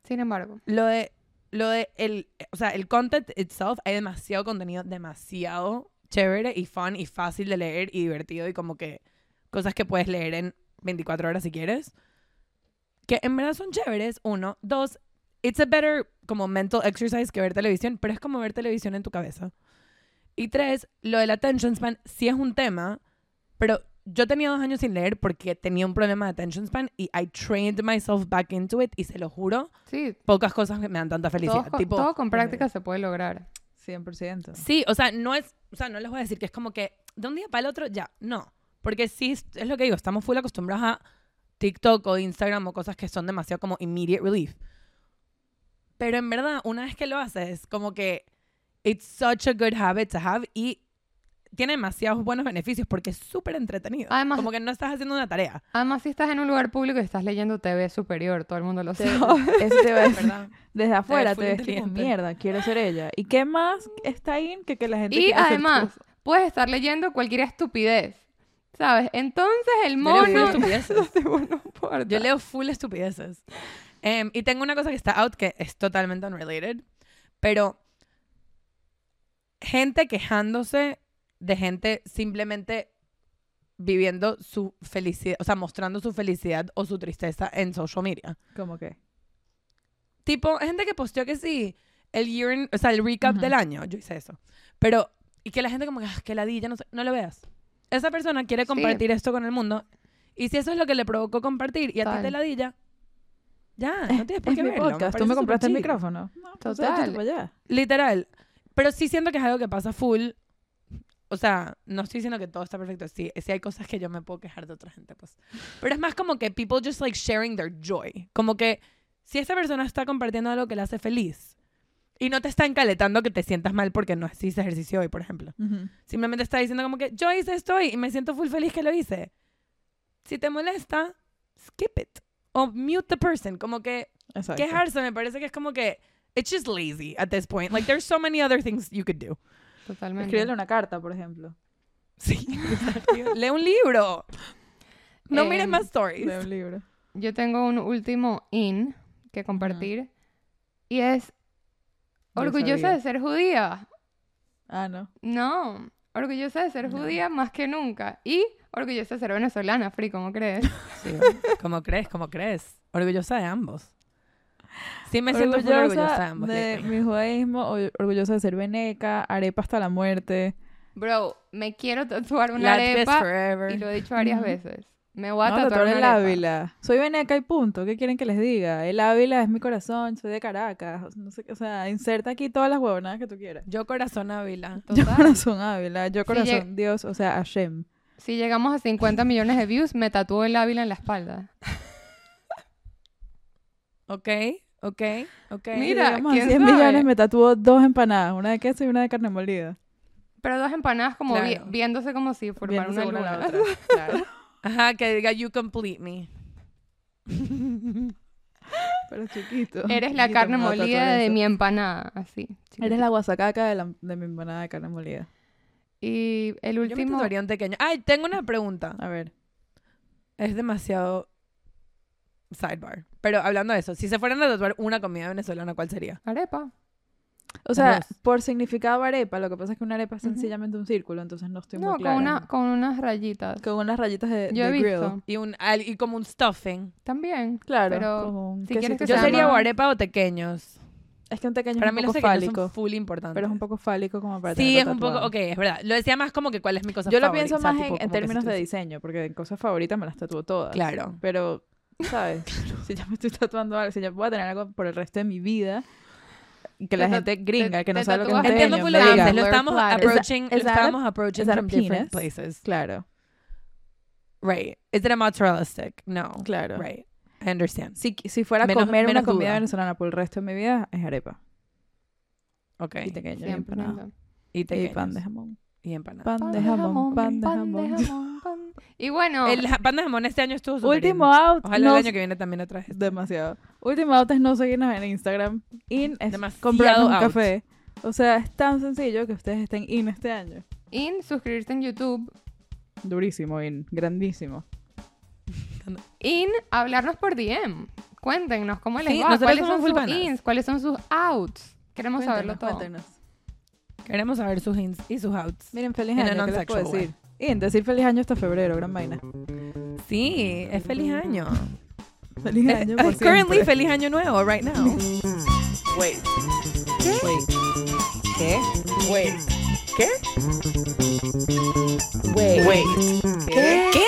Sin embargo. lo de lo de el, o sea, el content itself hay demasiado contenido demasiado chévere y fun y fácil de leer y divertido y como que cosas que puedes leer en 24 horas si quieres. Que en verdad son chéveres, uno. Dos, it's a better como mental exercise que ver televisión, pero es como ver televisión en tu cabeza. Y tres, lo del attention span sí es un tema, pero yo tenía dos años sin leer porque tenía un problema de attention span y I trained myself back into it y se lo juro, Sí, pocas cosas me dan tanta felicidad. todo, con- tipo, todo con práctica se puede lograr. 100%. Sí, o sea, no es, o sea, no les voy a decir que es como que de un día para el otro ya, no, porque sí es, es lo que digo, estamos full acostumbrados a TikTok o Instagram o cosas que son demasiado como immediate relief. Pero en verdad, una vez que lo haces, como que it's such a good habit to have y tiene demasiados buenos beneficios porque es súper entretenido. Además- como que no estás haciendo una tarea, Además, si estás en un lugar público y estás leyendo TV superior, todo el mundo lo sabe. <laughs> Eso te decir. ¿verdad? Desde afuera te ves inteligente. mierda, quiero ser ella. ¿Y qué más está ahí que, que la gente Y además, puedes estar leyendo cualquier estupidez. ¿Sabes? Entonces el Yo leo mono. full <laughs> estupideces. No. Yo leo full estupideces. Em, y tengo una cosa que está out que es totalmente unrelated, pero gente quejándose de gente simplemente viviendo su felicidad, o sea, mostrando su felicidad o su tristeza en social media. ¿Cómo que? Tipo, gente que posteó que sí, el year, in- o sea, el recap Ujú. del año, yo hice eso. Pero, y que la gente como que, "Ah, que ladilla, no sé, no lo veas. Esa persona quiere Sí. compartir esto con el mundo. Y si eso es lo que le provocó compartir y a ti Total. te ladilla, ya, no tienes por Es qué mi verlo. me podcast, tú parece me compraste el súper chill. micrófono. No, pues, Total. échate para allá. Literal. Pero sí siento que es algo que pasa full. O sea, no estoy diciendo que todo está perfecto. Sí, sí hay cosas que yo me puedo quejar de otra gente, pues. Pero es más como que people just like sharing their joy. Como que si esa persona está compartiendo algo que le hace feliz y no te está encaletando que te sientas mal porque no hiciste ejercicio hoy, por ejemplo. Simplemente está diciendo como que yo hice esto hoy y me siento full feliz que lo hice. Si te molesta, skip it. O mute the person. Como que Exacto. quejarse me parece que es como que it's just lazy at this point. Like there's so many other things you could do. Totalmente. Escríbele una carta, por ejemplo. Sí. <laughs> Lee un libro. No Em, mires más stories. De un libro. Yo tengo un último in que compartir. Y es orgullosa de ser judía. Ah, no. No, orgullosa de ser No. judía más que nunca. Y orgullosa de ser venezolana, Free, ¿cómo crees? <laughs> Sí, ¿Cómo crees? ¿Cómo crees? Orgullosa de ambos. Sí me siento orgullosa de ambos. de mi judaísmo, orgullosa de ser veneca, arepa hasta la muerte. Bro, me quiero tatuar una Latvia arepa forever. y lo he dicho varias veces. Me voy a No, tatuar el arepa. Ávila. Soy veneca y punto. ¿Qué quieren que les diga? El Ávila es mi corazón, soy de Caracas. o sea, No sé, o sea, inserta aquí todas las huevonadas que tú quieras. Yo corazón Ávila. <laughs> Yo corazón Ávila, yo corazón Dios, o sea, Hashem. Si llegamos a 50 millones de views, me tatúo el Ávila en la espalda. <laughs> Ok, ok, ok. Mira, Si a ¿quién 100 sabe? millones me tatuó dos empanadas, una de queso y una de carne molida. Pero dos empanadas como vi- viéndose como si formaran una una la otra. Claro. <laughs> Ajá, que diga you complete me. <laughs> Pero chiquito. Eres la chiquito, carne molida de mi empanada, así. Eres la guasacaca de, la, de mi empanada de carne molida. Y el Yo me último... un pequeño. Ay, tengo una pregunta. A ver. Es demasiado sidebar. Pero hablando de eso, si se fueran a tatuar una comida venezolana, ¿cuál sería? Arepa. O sea, Arroz. por significado arepa, lo que pasa es que una arepa es sencillamente un círculo, entonces no estoy No, muy con, clara. una, con unas rayitas. Con unas rayitas de, Yo he grill. visto. Y, un, al- y como un stuffing. También. Claro, Pero como un si quieres que Yo se sería llama- o arepa o tequeños. Es que un pequeño Para es mí un los poco fálico, son full importantes. pero es un poco fálico como para Sí, tenerlo es un poco... tatuado. Ok, es verdad. Lo decía más como que cuál es mi cosa Yo lo favorita. pienso o sea, más tipo, en, en como que términos si de tú- diseño, porque en cosas favoritas me las tatúo todas. Claro. Pero, ¿sabes? <laughs> Si ya me estoy tatuando algo, si ya voy a tener algo por el resto de mi vida, que la Te gente gringa, te- que no te sabe lo que es un tatúas- Entiendo me lo diga, dices. Lo estamos approaching, lo estamos approaching from different places. Claro, Right. Is it a mozzarella stick? No. claro. Right. I understand. Si, si fuera a Menos- comer una menos comida duda. venezolana por el resto de mi vida, es arepa. Ok. Y pequeño, y empanada. Y, Y pequeños. pan de jamón. Y empanada. Pan de jamón, pan de jamón. Y bueno, El ja- pan de jamón este año estuvo súper Último out. Ojalá no el año que viene también otra vez. Demasiado. Último out es no seguirnos en Instagram. In es Demasiado comprarnos un out. café. O sea, es tan sencillo que ustedes estén in este año. in, suscribirse en YouTube. Durísimo, in. Grandísimo. In, hablarnos por DM. Cuéntenos cómo les Sí, va. ¿Cuáles son sus panas. ins? ¿Cuáles son sus outs? Queremos saberlo todo. Cuéntenos. Queremos saber sus ins y sus outs. Miren, feliz año. ¿Qué les puedo non-sexual decir? In, decir feliz año hasta febrero. Gran vaina. Sí, es feliz año. Feliz Es- año por es currently feliz año nuevo, right now. <laughs> Wait. Wait. ¿Qué? Wait. ¿Qué? Wait. Wait. ¿Qué? ¿Qué?